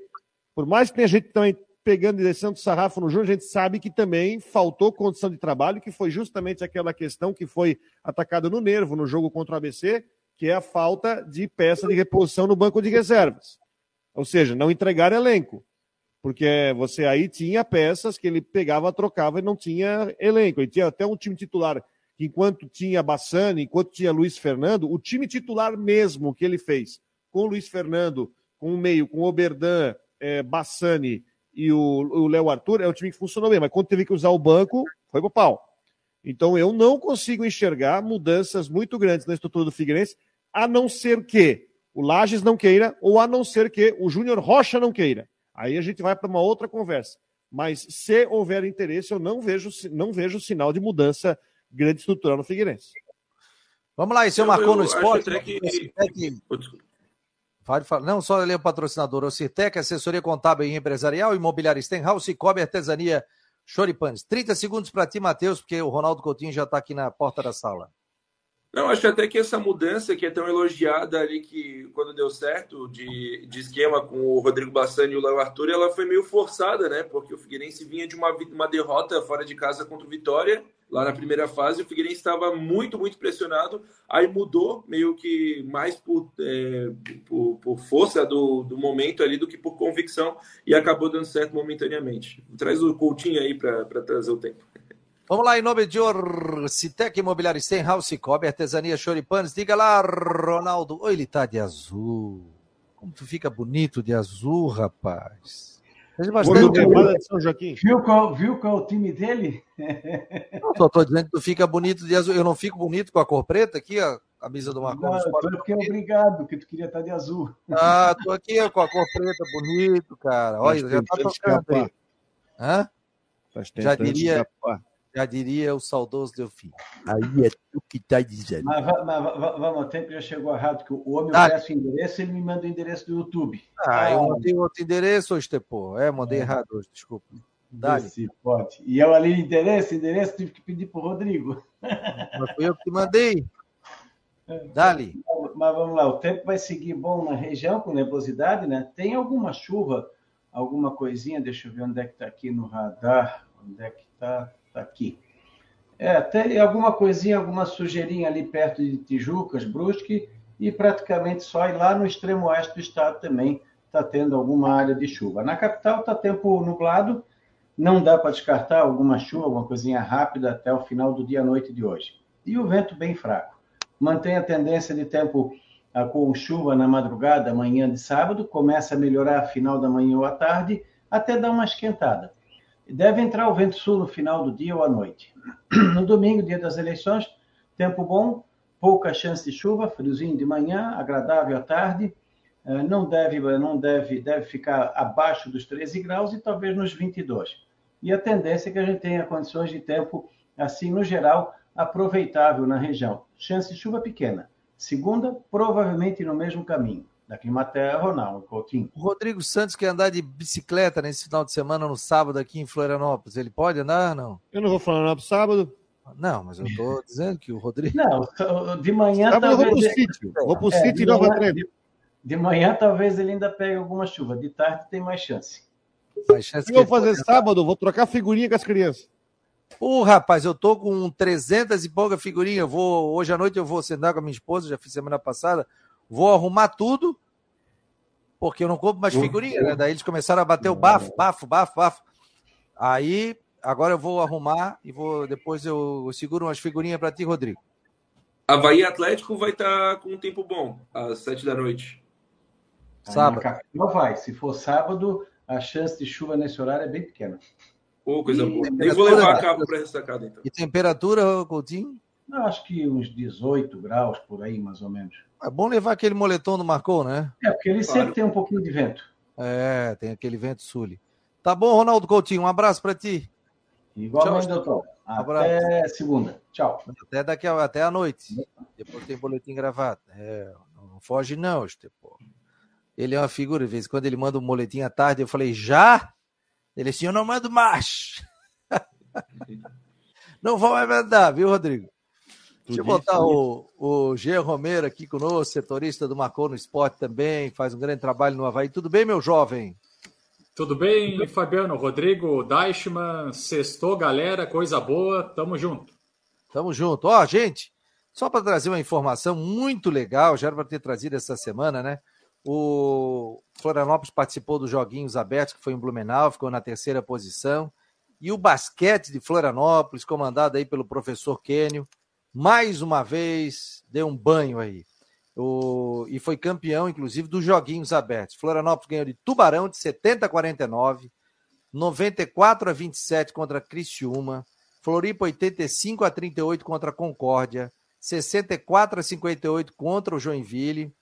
por mais que tenha gente também pegando e descendo o sarrafo no Júnior, a gente sabe que também faltou condição de trabalho, que foi justamente aquela questão que foi atacada no nervo no jogo contra o ABC, que é a falta de peça de reposição no banco de reservas. Ou seja, não entregar elenco. Porque você aí tinha peças que ele pegava, trocava e não tinha elenco. Ele tinha até um time titular que, enquanto tinha Bassani, enquanto tinha Luiz Fernando, o time titular mesmo que ele fez, com Luiz Fernando, com o meio, com o Oberdan, é, Bassani e o Léo Arthur, é um time que funcionou bem. Mas quando teve que usar o banco, foi pro pau. Então eu não consigo enxergar mudanças muito grandes na estrutura do Figueirense a não ser que o Lages não queira, ou a não ser que o Júnior Rocha não queira. Aí a gente vai para uma outra conversa. Mas se houver interesse, eu não vejo, não vejo sinal de mudança grande estrutural no Figueirense. Vamos lá, e você marcou no esporte? Que... Pode falar. Não, só ler o patrocinador. O Cirtec, assessoria contábil e empresarial, imobiliária Stenhouse, Cobre Artesania Choripanes. 30 segundos para ti, Matheus, porque o Ronaldo Coutinho já está aqui na porta da sala. Não, acho até que essa mudança que é tão elogiada ali que quando deu certo de, de esquema com o Rodrigo Bassani e o Léo Arthur, ela foi meio forçada, né? Porque o Figueirense vinha de uma, uma derrota fora de casa contra o Vitória, lá na primeira fase, o Figueirense estava muito, muito pressionado, aí mudou meio que mais por, é, por, por, força do, do momento ali do que por convicção e acabou dando certo momentaneamente. Traz o Coutinho aí para trazer o tempo. Vamos lá, em nome de Orcitec Imobiliário Stenhouse, Cobre Artesania Choripanes. Diga lá, Ronaldo. Oi, ele tá de azul. Como tu fica bonito de azul, rapaz. Bastante... Viu, qual, viu qual é o time dele? Não, só tô dizendo que tu fica bonito de azul. Eu não fico bonito com a cor preta aqui, a camisa do Marcos. Não, tô porque é obrigado, que tu queria estar de azul. Ah, tô aqui com a cor preta, bonito, cara. Olha, já tá tocando aí. Hã? Já diria... Escapar. Já diria o saudoso Delfim. Aí é tu que tá dizendo. Mas, mas, vamos, o tempo já chegou errado, que o homem ah. peça o endereço ele me manda o endereço do YouTube. Ah, ah eu mandei outro endereço hoje, Tepô. É, mandei é. errado hoje, desculpa. Dá-lhe. pode. E eu ali, endereço, endereço, tive que pedir pro Rodrigo. Mas foi eu que te mandei. Dali. Mas vamos lá, o tempo vai seguir bom na região, com nebulosidade, né? Tem alguma chuva, alguma coisinha, deixa eu ver onde é que está aqui no radar. Onde é que está? Está aqui. É, tem alguma coisinha, alguma sujeirinha ali perto de Tijucas, Brusque, e praticamente só e lá no extremo oeste do estado também está tendo alguma área de chuva. Na capital está tempo nublado, Não dá para descartar alguma chuva, alguma coisinha rápida até o final do dia à noite de hoje. E o vento bem fraco. Mantém a tendência de tempo ah, com chuva na madrugada, manhã de sábado, começa a melhorar final da manhã ou à tarde, até dar uma esquentada. Deve entrar o vento sul no final do dia ou à noite. No domingo, dia das eleições, tempo bom, pouca chance de chuva, friozinho de manhã, agradável à tarde, eh, não deve, não deve, deve ficar abaixo dos 13 graus e talvez nos 22. E a tendência é que a gente tenha condições de tempo, assim, no geral, aproveitável na região. Chance de chuva pequena. Segunda, provavelmente no mesmo caminho. Da Climaterra, Ronaldo Coutinho. O Rodrigo Santos quer andar de bicicleta nesse final de semana, no sábado, aqui em Florianópolis. Ele pode andar não? Eu não vou falar no sábado. Não, mas eu estou dizendo que o Rodrigo. Não, de manhã. Sábado talvez... eu vou pro sítio. Vou pro é, sítio e Nova Trento. De manhã, talvez ele ainda pegue alguma chuva. De tarde, tem mais chance. Mais chance o que eu vou fazer sábado? Vou trocar figurinha com as crianças. Ô, rapaz, eu tô com 300 e pouca figurinha. vou, hoje à noite eu vou sentar com a minha esposa, já fiz semana passada. Vou arrumar tudo, porque eu não compro mais figurinha, né? Daí eles começaram a bater o bafo, bafo, bafo, bafo. Aí, agora eu vou arrumar e vou depois eu seguro umas figurinhas para ti, Rodrigo. Havaí Atlético vai estar tá com um tempo bom, às sete da noite. Sábado. Não vai. Se for sábado, a chance de chuva nesse horário é bem pequena. Oh, coisa boa. Eu vou levar a cabo para ressacada, então. E temperatura, Coutinho? Não, acho que uns 18 graus por aí, mais ou menos. É bom levar aquele moletom do Marcou, né? É, porque ele claro. sempre tem um pouquinho de vento. É, tem aquele vento sul. Tá bom, Ronaldo Coutinho, um abraço para ti. Igualmente, Tchau, doutor. Até segunda. Tchau. Até daqui a, até a noite. Depois tem boletim gravado. É, não foge não, Estepô. Ele é uma figura, de vez em quando ele manda um moletim à tarde, eu falei, já? Ele assim, eu não mando mais. não vou mais mandar, viu, Rodrigo? Deixa eu botar o, o G. Romero aqui conosco, setorista do Marcou no Esporte também, faz um grande trabalho no Havaí. Tudo bem, meu jovem? Tudo bem, Fabiano, Rodrigo, Deichmann, sextou, galera, coisa boa, tamo junto. Tamo junto. Ó, gente, só para trazer uma informação muito legal, já era para ter trazido essa semana, né? O Florianópolis participou dos Joguinhos Abertos, que foi em Blumenau, ficou na terceira posição. E o basquete de Florianópolis, comandado aí pelo professor Quênio, mais uma vez deu um banho aí. O... E foi campeão, inclusive, dos Joguinhos Abertos. Florianópolis ganhou de Tubarão de 70 a 49, 94 a 27 contra Criciúma, Floripa 85 a 38 contra Concórdia, 64 a 58 contra o Joinville,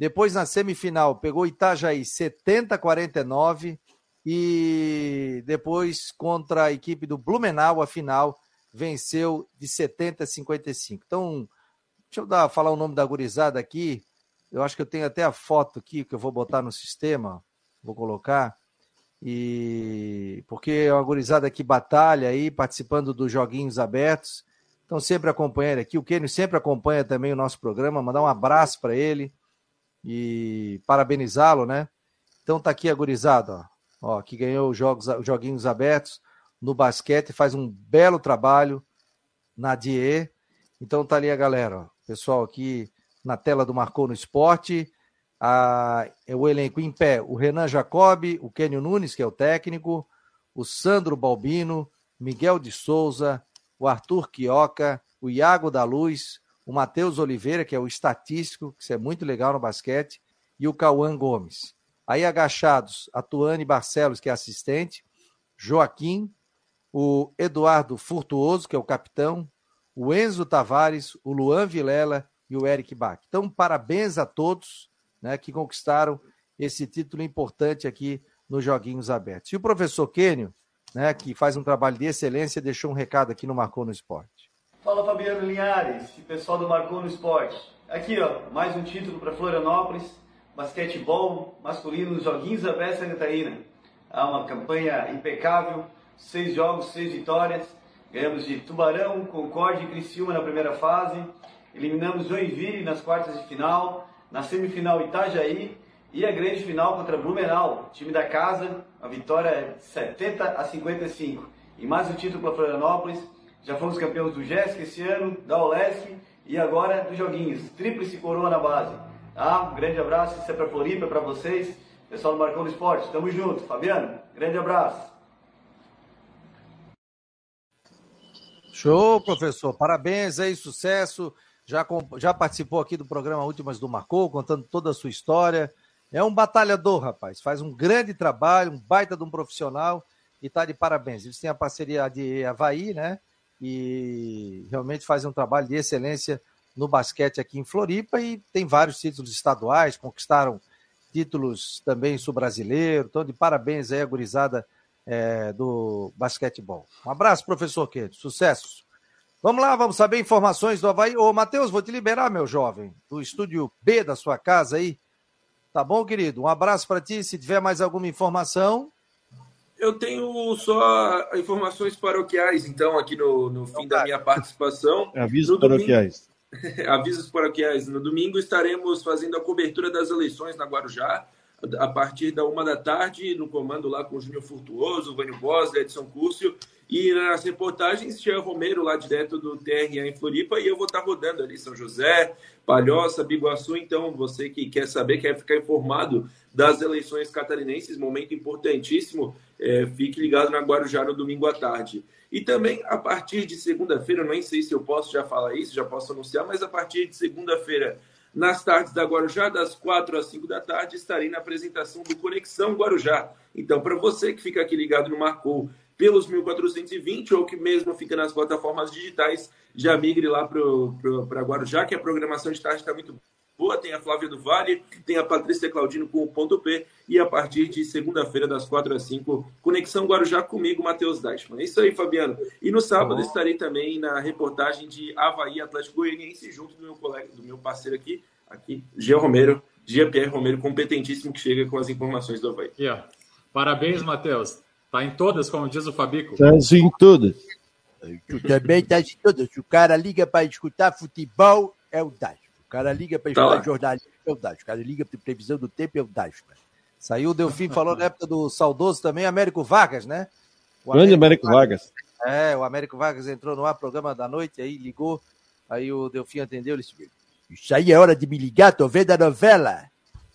depois, na semifinal, pegou Itajaí 70 49 e depois contra a equipe do Blumenau, a final, venceu de 70 a 55. Então, deixa eu dar, falar o nome da gurizada aqui. Eu acho que eu tenho até a foto aqui que eu vou botar no sistema. Vou colocar. E porque é uma gurizada que batalha aí, participando dos joguinhos abertos. Então, sempre acompanhando aqui. O Kenio sempre acompanha também o nosso programa. Mandar um abraço para ele e parabenizá-lo, né? Então tá aqui a gurizada, ó, ó que ganhou os jogos, os joguinhos abertos no basquete, faz um belo trabalho na DIE. Então tá ali a galera, ó, pessoal aqui na tela do Marcou no Esporte, a, é o elenco em pé, o Renan Jacob, o Kênio Nunes, que é o técnico, o Sandro Balbino, Miguel de Souza, o Arthur Quioca, o Iago da Luz, o Matheus Oliveira, que é o estatístico, que isso é muito legal no basquete, e o Cauã Gomes. Aí agachados, a Tuane Barcelos, que é assistente, Joaquim, o Eduardo Furtuoso, que é o capitão, o Enzo Tavares, o Luan Vilela e o Eric Bach. Então, parabéns a todos né, que conquistaram esse título importante aqui nos Joguinhos Abertos. E o professor Quênio, né, que faz um trabalho de excelência, deixou um recado aqui no Marcou no Esporte. Fala Fabiano Linhares e pessoal do Marcou no Esporte. Aqui ó, mais um título para Florianópolis, basquetebol masculino nos Joguinhos da Bessa Catarina. Há uma campanha impecável, seis jogos, seis vitórias. Ganhamos de Tubarão, Concorde e Criciúma na primeira fase. Eliminamos Joinville nas quartas de final. Na semifinal Itajaí e a grande final contra Blumenau, time da casa, a vitória 70 a 55. E mais um título para Florianópolis já fomos campeões do Jéssica esse ano, da Olesc e agora dos Joguinhos. Tríplice coroa na base. Tá? Um grande abraço, isso é para Floripa, para vocês. Pessoal do Marcão do Esporte, tamo junto. Fabiano, grande abraço. Show, professor. Parabéns aí, sucesso. Já, já participou aqui do programa Últimas do Marcou, contando toda a sua história. É um batalhador, rapaz. Faz um grande trabalho, um baita de um profissional e tá de parabéns. Eles têm a parceria de Havaí, né? E realmente fazem um trabalho de excelência no basquete aqui em Floripa e tem vários títulos estaduais, conquistaram títulos também sul-brasileiro. Então, de parabéns aí a gurizada é, do basquetebol. Um abraço, professor Quedo. Sucesso. Vamos lá, vamos saber informações do Havaí. Ô, Matheus, vou te liberar, meu jovem, do estúdio B da sua casa aí. Tá bom, querido? Um abraço para ti. Se tiver mais alguma informação. Eu tenho só informações paroquiais, então, aqui no, no fim da minha participação. Avisos paroquiais. Avisos paroquiais. No domingo estaremos fazendo a cobertura das eleições na Guarujá a partir da uma da tarde, no comando lá com o Júnior Furtuoso, Vânio Bosley, Edson Cúrcio, e nas reportagens, Tia Romero, lá direto do TRA em Floripa, e eu vou estar rodando ali São José, Palhoça, Biguaçu. Então, você que quer saber, quer ficar informado das eleições catarinenses, momento importantíssimo, é, fique ligado na Guarujá no domingo à tarde. E também, a partir de segunda-feira, nem sei se eu posso já falar isso, já posso anunciar, mas a partir de segunda-feira, nas tardes da Guarujá, das 4 às 5 da tarde, estarei na apresentação do Conexão Guarujá. Então, para você que fica aqui ligado no Marcou pelos 1420 ou que mesmo fica nas plataformas digitais, já migre lá para Guarujá, que a programação de tarde está muito boa. Tem a Flávia do Vale, tem a Patrícia Claudino com o ponto P e a partir de segunda-feira, das 4 às 5, Conexão Guarujá comigo, Matheus Deichmann. É isso aí, Fabiano. E no sábado tá estarei também na reportagem de Havaí Atlético Goianiense, junto do meu colega, do meu parceiro aqui, aqui, Gia Romero, Gia Pierre Romero, competentíssimo, que chega com as informações do Havaí. Yeah. Parabéns, Matheus. Tá em todas, como diz o Fabico. Tá em todas. Tu também tá em todas. Se o cara liga para escutar futebol, é o Deichmann. O cara liga para escutar tá jornalismo, é o Deichmann. O cara liga para previsão do tempo, é o Deichmann. Saiu o Delfim, falou na época do saudoso também, Américo Vargas, né? O Grande Américo, Vargas. Vargas. É, o Américo Vargas entrou no ar, programa da noite, aí ligou, aí o Delfim atendeu, ele disse, isso aí é hora de me ligar, tô vendo a novela.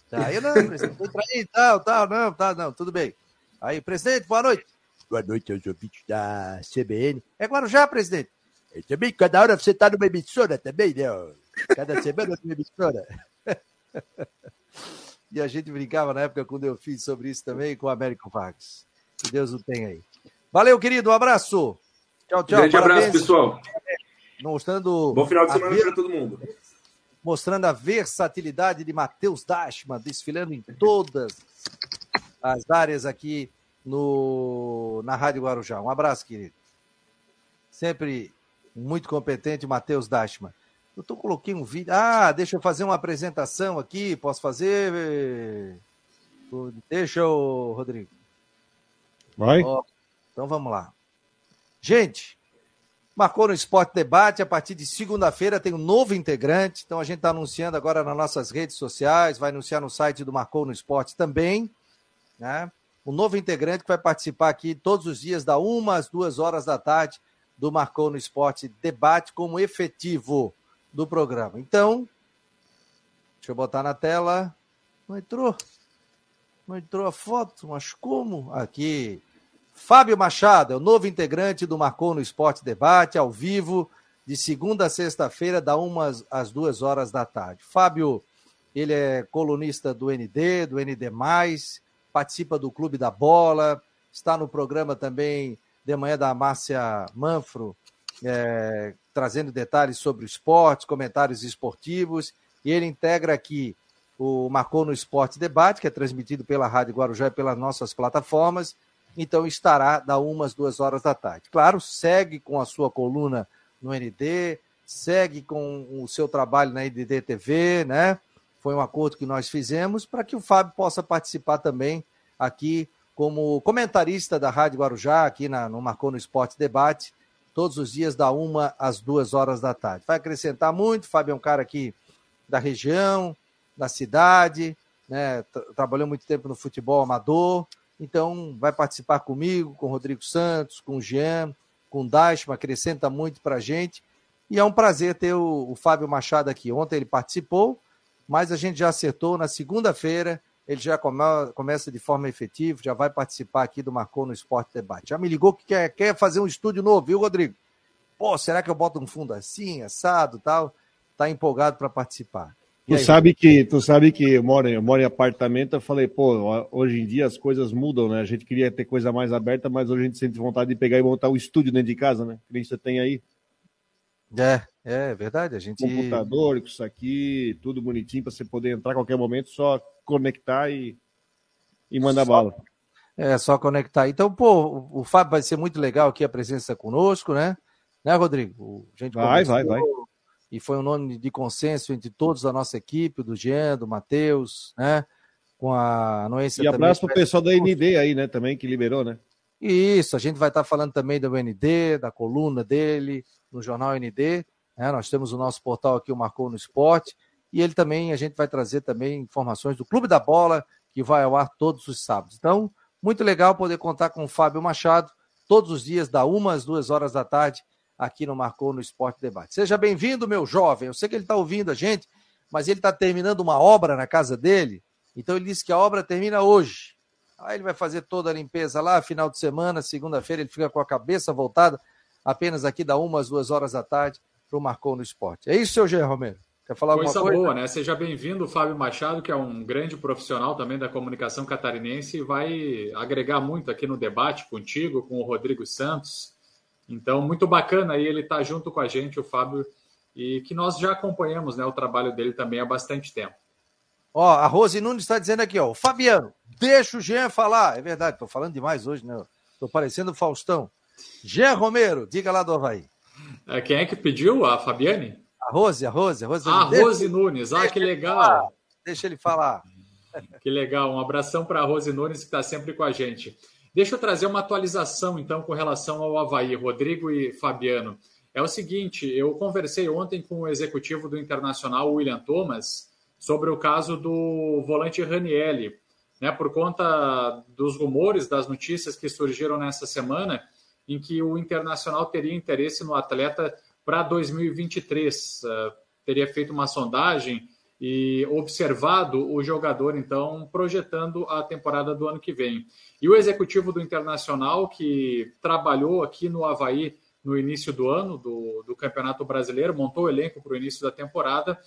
Tá, aí não, presidente, entra aí, tal, tal, não, tá, não, tudo bem. Aí, presidente, boa noite. Boa noite aos ouvintes da CBN. É Guarujá, presidente. Eu também, cada hora você tá numa emissora também, né? Cada semana numa emissora. E a gente brincava na época com o Delfim sobre isso também, com o Américo Vargas. Que Deus o tenha aí. Valeu, querido. Um abraço. Tchau, tchau. Grande Parabéns. abraço, pessoal. Mostrando. Bom final de semana para todo mundo. Mostrando a versatilidade de Matheus Dashman, desfilando em todas as áreas aqui no, na Rádio Guarujá. Um abraço, querido. Sempre muito competente, Matheus Dashman. Eu tô, coloquei um vídeo. Ah, deixa eu fazer uma apresentação aqui. Posso fazer? Deixa eu, Rodrigo. Vai. então vamos lá. Gente, marcou no Esporte Debate. A partir de segunda-feira tem um novo integrante. Então a gente está anunciando agora nas nossas redes sociais. Vai anunciar no site do Marcou no Esporte também. Né? Um novo integrante que vai participar aqui todos os dias, da uma às duas horas da tarde, do Marcou no Esporte Debate como efetivo do programa. Então, deixa eu botar na tela. Não entrou. Não entrou a foto, mas como? Aqui. Fábio Machado é o novo integrante do Marcou no Esporte Debate, ao vivo, de segunda a sexta-feira, da umas às duas horas da tarde. Fábio, ele é colunista do ND, do ND, participa do Clube da Bola, está no programa também de manhã da Márcia Manfro, é, trazendo detalhes sobre o esporte, comentários esportivos, e ele integra aqui o Marcou no Esporte Debate, que é transmitido pela Rádio Guarujá e pelas nossas plataformas, então estará da umas duas horas da tarde. Claro, segue com a sua coluna no ND, segue com o seu trabalho na ND TV, né? Foi um acordo que nós fizemos para que o Fábio possa participar também aqui como comentarista da Rádio Guarujá, aqui na, no Marcou no Esporte Debate, todos os dias, da uma às duas horas da tarde. Vai acrescentar muito, Fábio é um cara aqui da região, da cidade, né? trabalhou muito tempo no futebol amador, então vai participar comigo, com o Rodrigo Santos, com o Jean, com o Dashma, acrescenta muito para a gente. E é um prazer ter o, o Fábio Machado aqui. Ontem ele participou, mas a gente já acertou na segunda-feira ele já come, começa de forma efetiva, já vai participar aqui do Marcou no Esporte Debate. Já me ligou que quer, quer fazer um estúdio novo, viu, Rodrigo? Pô, será que eu boto um fundo assim, assado tal? Tá empolgado para participar. Tu sabe que tu sabe que eu moro, eu moro em apartamento, eu falei, pô, hoje em dia as coisas mudam, né? A gente queria ter coisa mais aberta, mas hoje a gente sente vontade de pegar e montar um estúdio dentro de casa, né? Que nem você tem aí. É, é verdade. A gente. Computador, isso aqui, tudo bonitinho para você poder entrar a qualquer momento, só conectar e, e mandar só, bala. É, só conectar. Então, pô, o Fábio vai ser muito legal aqui a presença conosco, né? Né, Rodrigo? A gente vai, vai, vai e foi um nome de consenso entre todos da nossa equipe, do Jean, do Matheus, né? Com a anuência E abraço para o pessoal da ND aí, né? Também que liberou, né? Isso, a gente vai estar falando também do ND, da coluna dele, no jornal ND. Né? Nós temos o nosso portal aqui, o Marcou no Esporte. E ele também, a gente vai trazer também informações do Clube da Bola, que vai ao ar todos os sábados. Então, muito legal poder contar com o Fábio Machado, todos os dias, da uma às duas horas da tarde, aqui no Marcou no Esporte Debate. Seja bem-vindo, meu jovem. Eu sei que ele está ouvindo a gente, mas ele está terminando uma obra na casa dele, então ele disse que a obra termina hoje. Aí ele vai fazer toda a limpeza lá, final de semana, segunda-feira ele fica com a cabeça voltada apenas aqui da uma às duas horas da tarde para o Marcou no Esporte. É isso, seu Jean Romero? Quer falar coisa alguma coisa? boa, né? Seja bem-vindo, Fábio Machado, que é um grande profissional também da comunicação catarinense e vai agregar muito aqui no debate contigo, com o Rodrigo Santos, então, muito bacana aí ele estar tá junto com a gente, o Fábio, e que nós já acompanhamos né, o trabalho dele também há bastante tempo. Ó, a Rose Nunes está dizendo aqui, ó, Fabiano, deixa o Jean falar. É verdade, estou falando demais hoje, né? Estou parecendo o Faustão. Jean Romero, diga lá do Havaí. É, quem é que pediu? A Fabiane? A Rose, a Rose, a Rose. Ah, a Rose Nunes, ah, que legal. Deixa ele falar. Que legal, um abração para a Rose Nunes que está sempre com a gente. Deixa eu trazer uma atualização, então, com relação ao Havaí, Rodrigo e Fabiano. É o seguinte, eu conversei ontem com o executivo do Internacional, William Thomas, sobre o caso do volante Ranielli, né, por conta dos rumores, das notícias que surgiram nessa semana, em que o Internacional teria interesse no atleta para 2023. Uh, teria feito uma sondagem e observado o jogador, então, projetando a temporada do ano que vem. E o executivo do Internacional, que trabalhou aqui no Havaí no início do ano, do, do Campeonato Brasileiro, montou o elenco para o início da temporada,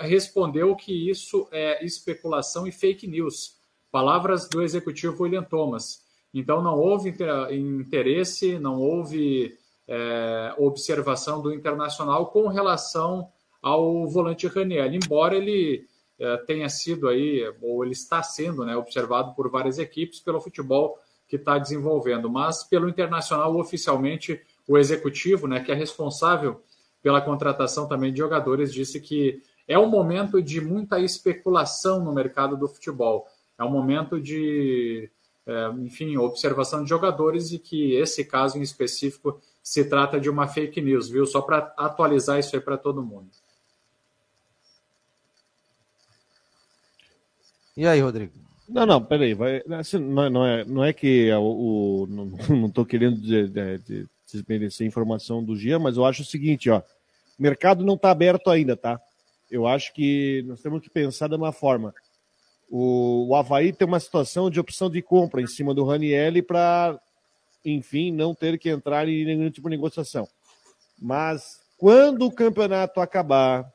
respondeu que isso é especulação e fake news. Palavras do executivo William Thomas. Então, não houve interesse, não houve é, observação do Internacional com relação ao volante Raniel, embora ele é, tenha sido aí, ou ele está sendo né, observado por várias equipes pelo futebol que está desenvolvendo, mas pelo internacional oficialmente o executivo, né, que é responsável pela contratação também de jogadores, disse que é um momento de muita especulação no mercado do futebol, é um momento de, é, enfim, observação de jogadores e que esse caso em específico se trata de uma fake news, viu? Só para atualizar isso aí para todo mundo. E aí, Rodrigo? Não, não, peraí. Vai, assim, não, é, não, é, não é que o, o não estou querendo de, desmerecer a informação do Gia, mas eu acho o seguinte, ó. O mercado não está aberto ainda, tá? Eu acho que nós temos que pensar de uma forma. O, o Havaí tem uma situação de opção de compra em cima do Ranielli para, enfim, não ter que entrar em nenhum tipo de negociação. Mas quando o campeonato acabar,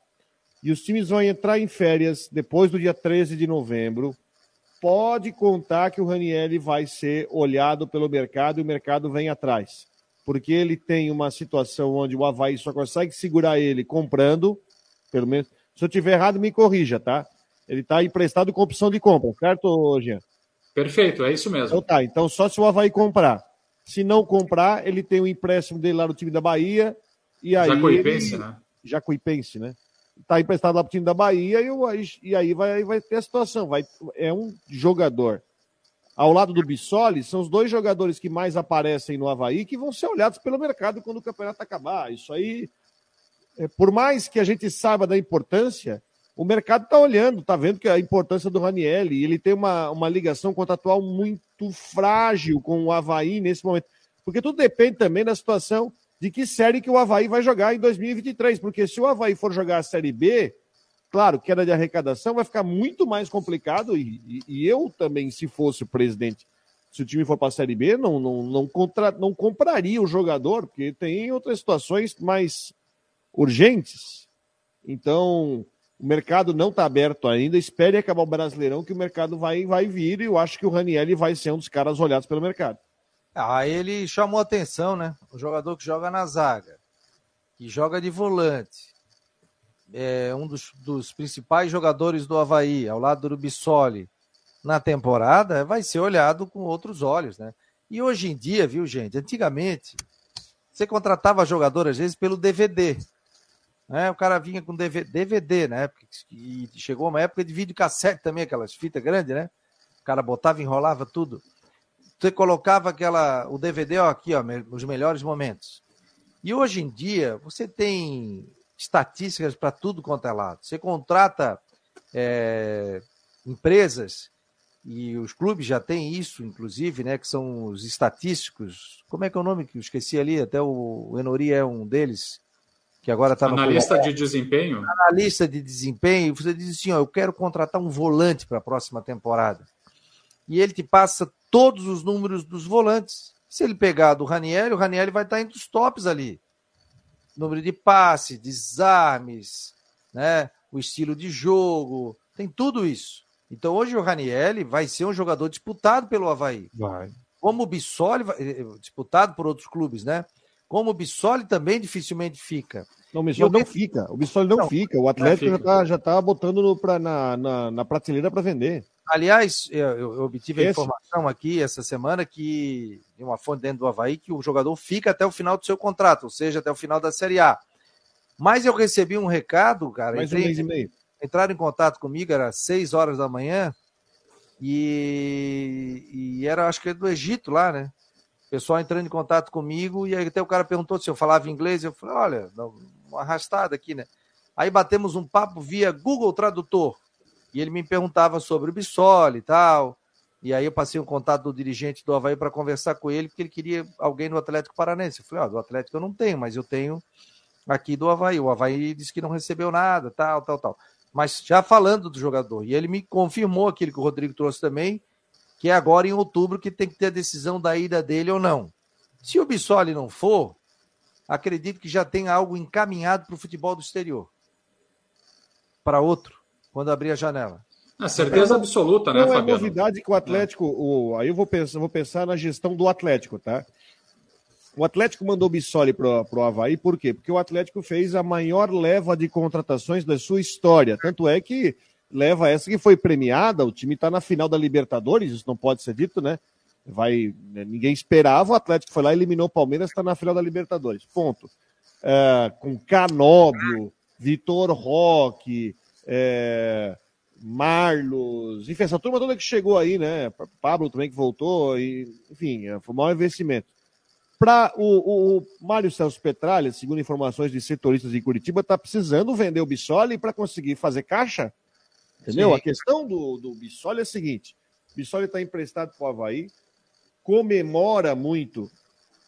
e os times vão entrar em férias depois do dia 13 de novembro. Pode contar que o Ranielli vai ser olhado pelo mercado e o mercado vem atrás. Porque ele tem uma situação onde o Havaí só consegue segurar ele comprando, pelo menos. Se eu tiver errado, me corrija, tá? Ele está emprestado com opção de compra, certo, Jean? Perfeito, é isso mesmo. Então tá, então só se o Havaí comprar. Se não comprar, ele tem o empréstimo dele lá no time da Bahia. E aí Jacuipense, ele... né? Jacuipense, né? está emprestado lá para o time da Bahia e, e aí vai, vai ter a situação. Vai, é um jogador. Ao lado do Bissoli, são os dois jogadores que mais aparecem no Havaí que vão ser olhados pelo mercado quando o campeonato acabar. Isso aí, por mais que a gente saiba da importância, o mercado está olhando, está vendo que a importância do Raniel ele tem uma, uma ligação contratual muito frágil com o Havaí nesse momento. Porque tudo depende também da situação de que série que o Havaí vai jogar em 2023, porque se o Havaí for jogar a Série B, claro, queda de arrecadação vai ficar muito mais complicado, e, e, e eu também, se fosse o presidente, se o time for para a Série B, não, não, não, contra, não compraria o jogador, porque tem outras situações mais urgentes. Então, o mercado não está aberto ainda. Espere acabar o Brasileirão, que o mercado vai, vai vir. E eu acho que o Raniel vai ser um dos caras olhados pelo mercado. Ah, ele chamou atenção, né? O jogador que joga na zaga, que joga de volante, é um dos, dos principais jogadores do Havaí, ao lado do Bissoli, na temporada, vai ser olhado com outros olhos, né? E hoje em dia, viu, gente? Antigamente, você contratava jogador, às vezes, pelo DVD. Né? O cara vinha com DVD, DVD né? E chegou uma época de videocassete também, aquelas fitas grandes, né? O cara botava, enrolava tudo. Você colocava aquela, o DVD, ó, aqui, ó, os melhores momentos. E hoje em dia, você tem estatísticas para tudo quanto é lado. Você contrata é, empresas, e os clubes já têm isso, inclusive, né? Que são os estatísticos. Como é que é o nome que eu esqueci ali? Até o Enori é um deles que agora está no. Analista de desempenho? Analista de desempenho. Você diz assim: ó, eu quero contratar um volante para a próxima temporada. E ele te passa todos os números dos volantes. Se ele pegar do Raniel, o Raniel vai estar entre os tops ali. Número de passe, desarmes, né? o estilo de jogo, tem tudo isso. Então hoje o Raniel vai ser um jogador disputado pelo Havaí. Vai. Como o Bissoli, eh, eh, disputado por outros clubes, né? Como o Bissoli também dificilmente fica. Não, o Bissoli não fica. O Bissoli não, não fica. O Atlético já está já tá botando no, pra, na, na, na prateleira para vender. Aliás, eu, eu obtive Esse... a informação aqui essa semana que, de uma fonte dentro do Havaí, que o jogador fica até o final do seu contrato, ou seja, até o final da Série A. Mas eu recebi um recado, cara. Mais entrei, um mês e meio. Entraram em contato comigo, era 6 horas da manhã, e, e era, acho que do Egito lá, né? Pessoal entrando em contato comigo, e aí até o cara perguntou se eu falava inglês, eu falei, olha, uma arrastada aqui, né? Aí batemos um papo via Google Tradutor, e ele me perguntava sobre o Bissoli e tal, e aí eu passei um contato do dirigente do Havaí para conversar com ele, porque ele queria alguém do Atlético Paranense. Eu falei, ó, oh, do Atlético eu não tenho, mas eu tenho aqui do Havaí. O Havaí disse que não recebeu nada, tal, tal, tal. Mas já falando do jogador, e ele me confirmou aquilo que o Rodrigo trouxe também, que é agora em outubro que tem que ter a decisão da ida dele ou não. Se o Bissoli não for, acredito que já tem algo encaminhado para o futebol do exterior. Para outro, quando abrir a janela. A certeza absoluta, né, não Fabiano? é novidade que o Atlético. O, aí eu vou pensar, vou pensar na gestão do Atlético, tá? O Atlético mandou o Bissoli pro, pro Havaí, por quê? Porque o Atlético fez a maior leva de contratações da sua história. Tanto é que leva essa que foi premiada, o time está na final da Libertadores, isso não pode ser dito, né? Vai, né, ninguém esperava, o Atlético foi lá, eliminou o Palmeiras, está na final da Libertadores. Ponto. É, com Canóbio, Vitor Roque, é, Marlos, enfim, essa turma toda que chegou aí, né? Pablo também que voltou, e, enfim, é, foi um maior investimento. Para o, o Mário Celso Petralha, segundo informações de setoristas em Curitiba, está precisando vender o Bissoli para conseguir fazer caixa Entendeu? Sim. A questão do, do Bissoli é a seguinte: o Bissoli está emprestado para o Havaí, comemora muito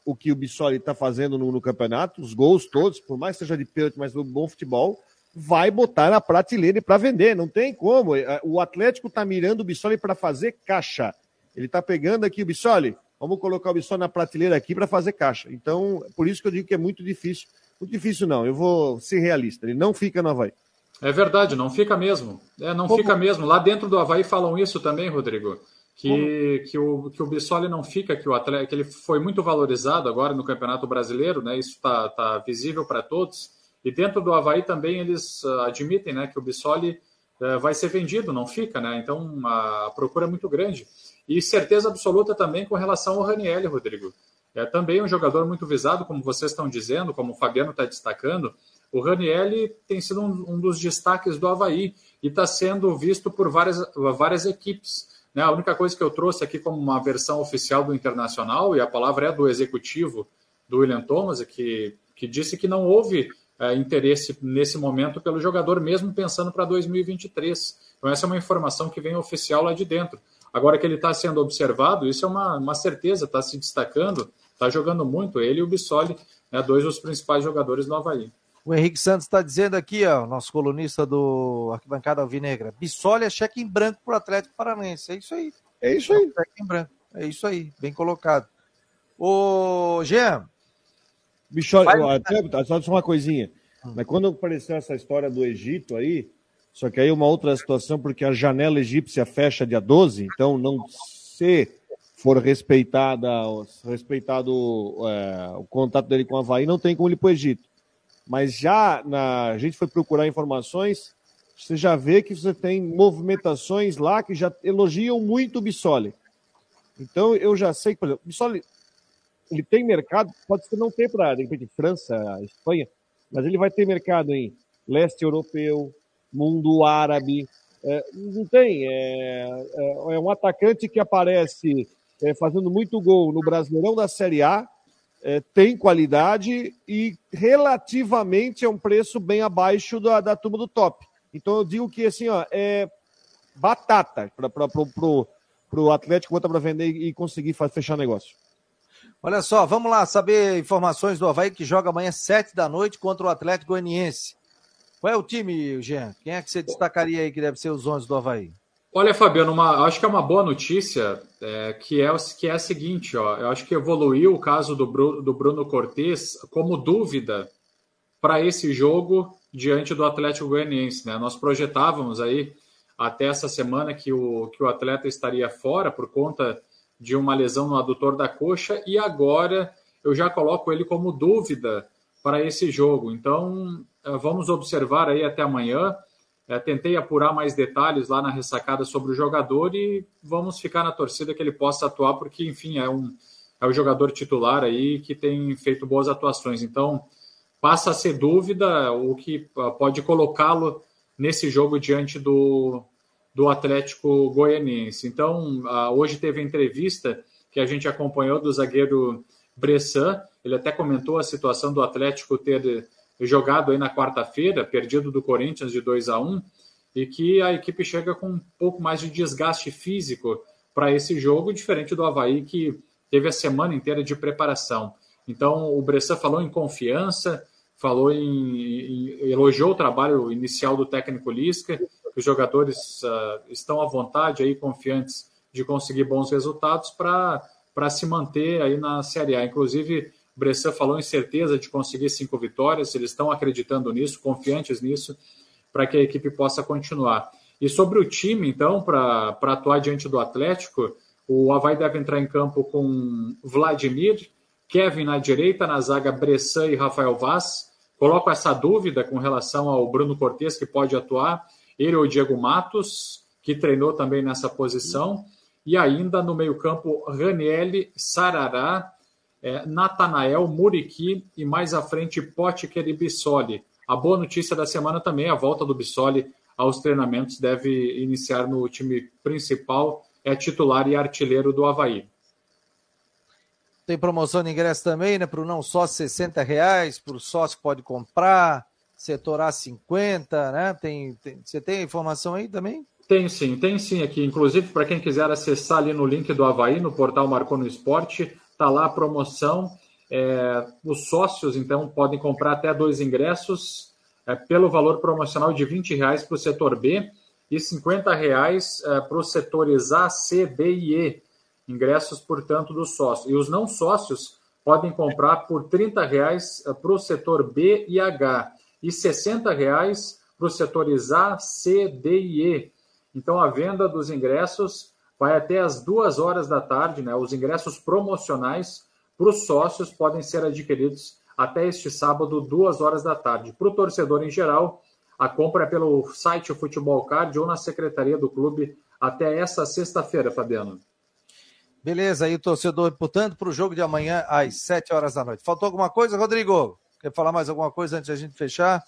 o que o Bissoli está fazendo no, no, campeonato, os gols todos, por mais que seja de pênalti, mas no bom futebol, vai botar na prateleira para vender. Não tem como. É, o Atlético está mirando o Bissoli para fazer caixa. Ele está pegando aqui o Bissoli, vamos colocar o Bissoli na prateleira aqui para fazer caixa. Então, por isso que eu digo que é muito difícil. Muito difícil não, eu vou ser realista. Ele não fica no Havaí. É verdade, não fica mesmo. É, não Como? fica mesmo. Lá dentro do Havaí falam isso também, Rodrigo. Que, que, o, que o Bissoli não fica, que o atleta, que ele foi muito valorizado agora no Campeonato Brasileiro, né? Isso está tá visível para todos. E dentro do Havaí também eles uh, admitem né, que o Bissoli uh, vai ser vendido, não fica, né? Então a, a procura é muito grande. E certeza absoluta também com relação ao Raniel, Rodrigo. É também um jogador muito visado, como vocês estão dizendo, como o Fabiano está destacando. O Ranielli tem sido um, um, dos destaques do Havaí e está sendo visto por várias, várias equipes. Né? A única coisa que eu trouxe aqui como uma versão oficial do Internacional, e a palavra é do executivo do William Thomas, que, que disse que não houve é, interesse nesse momento pelo jogador, mesmo pensando para 2023. Então, essa é uma informação que vem oficial lá de dentro. Agora que ele está sendo observado, isso é uma, uma certeza, está se destacando, está jogando muito. Ele e o Bissoli, né, dois dos principais jogadores do Havaí. O Henrique Santos está dizendo aqui, ó, nosso colunista do Arquibancada Alvinegra. Bissoli é cheque em branco para o Atlético Paranaense. É isso aí. É isso aí. É cheque em branco. É isso aí, bem colocado. Ô, Jean. Bicho, até, só uma coisinha. Hum. Mas quando apareceu essa história do Egito aí, só que aí uma outra situação, porque a janela egípcia fecha dia 12, então não se for respeitada, respeitado é, o contato dele com o Havaí, não tem como ele ir para o Egito. Mas já na, a gente foi procurar informações, você já vê que você tem movimentações lá que já elogiam muito o Bissoli. Então eu já sei que, por exemplo, o Bissoli ele tem mercado, pode ser não ter para, de repente, França, Espanha, mas ele vai ter mercado em leste europeu, mundo árabe. É, não tem. É, é, é, um atacante que aparece é, fazendo muito gol no Brasileirão da Série A, é, tem qualidade e relativamente é um preço bem abaixo da, da turma do top. Então eu digo que assim, ó, é batata para o Atlético botar para vender e conseguir fechar negócio. Olha só, vamos lá saber informações do Havaí que joga amanhã sete da noite contra o Atlético Goianiense. Qual é o time, Jean? Quem é que você destacaria aí que deve ser os 11 do Havaí? Olha, Fabiano, uma, acho que é uma boa notícia, é, que, é, que é a seguinte, ó, eu acho que evoluiu o caso do, Bruno, do Bruno Cortes como dúvida para esse jogo diante do Atlético Goianiense. Né? Nós projetávamos aí até essa semana que o, que o atleta estaria fora por conta de uma lesão no adutor da coxa e agora eu já coloco ele como dúvida para esse jogo. Então, vamos observar aí até amanhã. É, tentei apurar mais detalhes lá na ressacada sobre o jogador e vamos ficar na torcida que ele possa atuar, porque, enfim, é um, é um jogador titular aí que tem feito boas atuações. Então, passa a ser dúvida o que ah, pode colocá-lo nesse jogo diante do, do Atlético Goianiense. Então, uh, hoje teve a entrevista que a gente acompanhou do zagueiro Bressan. Ele até comentou a situação do Atlético ter jogado aí na quarta-feira, perdido do Corinthians de 2 a 1 e que a equipe chega com um pouco mais de desgaste físico para esse jogo, diferente do Havaí, que teve a semana inteira de preparação. Então, o Bressan falou em confiança, falou em, em elogiou o trabalho inicial do técnico Lisca, os jogadores uh, estão à vontade aí, confiantes de conseguir bons resultados para se manter aí na Série A. Inclusive, Bressan falou em certeza de conseguir cinco vitórias, eles estão acreditando nisso, confiantes nisso, para que a equipe possa continuar. E sobre o time, então, para atuar diante do Atlético, o Havaí deve entrar em campo com Vladimir, Kevin na direita, na zaga Bressan e Rafael Vaz. Coloco essa dúvida com relação ao Bruno Cortes, que pode atuar. Ele ou Diego Matos, que treinou também nessa posição. E ainda no meio-campo, Ranielli, Sarará, é, Natanael, Muriqui e mais à frente, Potker e Bissoli. A boa notícia da semana também é a volta do Bissoli aos treinamentos, deve iniciar no time principal, é titular e artilheiro do Havaí. Tem promoção de ingresso também, né? Para o não sócio 60 reais, para o sócio que pode comprar setor A50, né? Tem, tem, você tem a informação aí também? Tem sim, tem sim aqui. Inclusive, para quem quiser acessar ali no link do Havaí, no portal Marcou no Esporte, tá lá a promoção. É, os sócios, então, podem comprar até dois ingressos é, pelo valor promocional de 20 reais para o setor B e 50 reais é, para os setores A, C, B e E. Ingressos, portanto, dos sócios. E os não sócios podem comprar por 30 reais é, para o setor B e H e R$ 60,00 para os setores A, C, D e E. Então, a venda dos ingressos vai até as duas horas da tarde, né? Os ingressos promocionais para os sócios podem ser adquiridos até este sábado, duas horas da tarde. Para o torcedor em geral, a compra é pelo site Futebol Card ou na secretaria do clube até essa sexta-feira, Fabiano. Beleza, aí o torcedor, portanto, para o jogo de amanhã às sete horas da noite. Faltou alguma coisa, Rodrigo? Quer falar mais alguma coisa antes da gente fechar?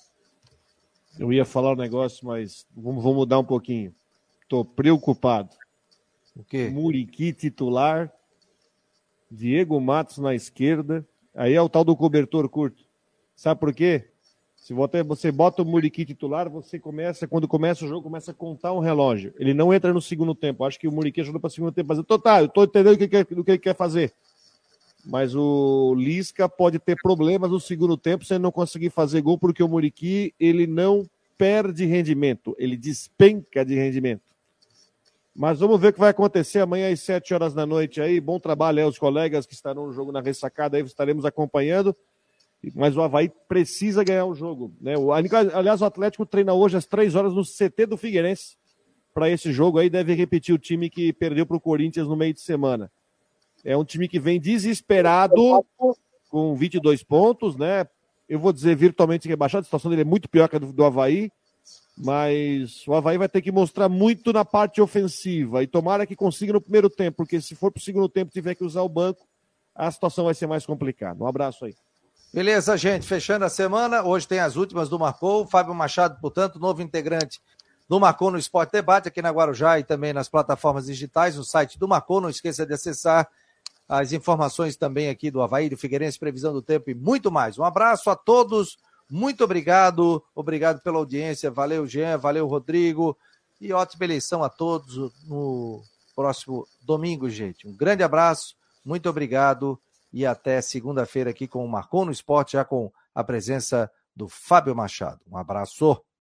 Eu ia falar um negócio, mas vamos, vamos mudar um pouquinho. Estou preocupado. O quê? Muriqui titular, Diego Matos na esquerda. Aí é o tal do cobertor curto. Sabe por quê? Se você bota o Muriqui titular, você começa, quando começa o jogo, começa a contar um relógio. Ele não entra no segundo tempo. Acho que o Muriqui ajudou para o segundo tempo. Mas eu tô, tá, eu tô entendendo o que, o que ele quer fazer mas o Lisca pode ter problemas no segundo tempo se ele não conseguir fazer gol, porque o Muriqui ele não perde rendimento, ele despenca de rendimento. Mas vamos ver o que vai acontecer amanhã às 7 horas da noite aí. Bom trabalho aí aos colegas que estarão no jogo na ressacada aí, estaremos acompanhando. Mas o Havaí precisa ganhar o jogo. Né? Aliás, o Atlético treina hoje às 3 horas no CT do Figueirense. Para esse jogo aí, deve repetir o time que perdeu para o Corinthians no meio de semana. É um time que vem desesperado, com 22 pontos, né? Eu vou dizer virtualmente rebaixado, a situação dele é muito pior que a do, do Havaí, mas o Havaí vai ter que mostrar muito na parte ofensiva e tomara que consiga no primeiro tempo, porque se for para o segundo tempo tiver que usar o banco, a situação vai ser mais complicada. Um abraço aí. Beleza, gente. Fechando a semana, hoje tem as últimas do Marcou. Fábio Machado, portanto, novo integrante do Marcou no Esporte Debate, aqui na Guarujá e também nas plataformas digitais, no site do Marcou. Não esqueça de acessar as informações também aqui do Havaí, do Figueirense, previsão do tempo e muito mais. Um abraço a todos, muito obrigado, obrigado pela audiência, valeu Jean, valeu Rodrigo e ótima eleição a todos no próximo domingo, gente. Um grande abraço, muito obrigado e até segunda-feira aqui com o Marcou no Esporte, já com a presença do Fábio Machado. Um abraço.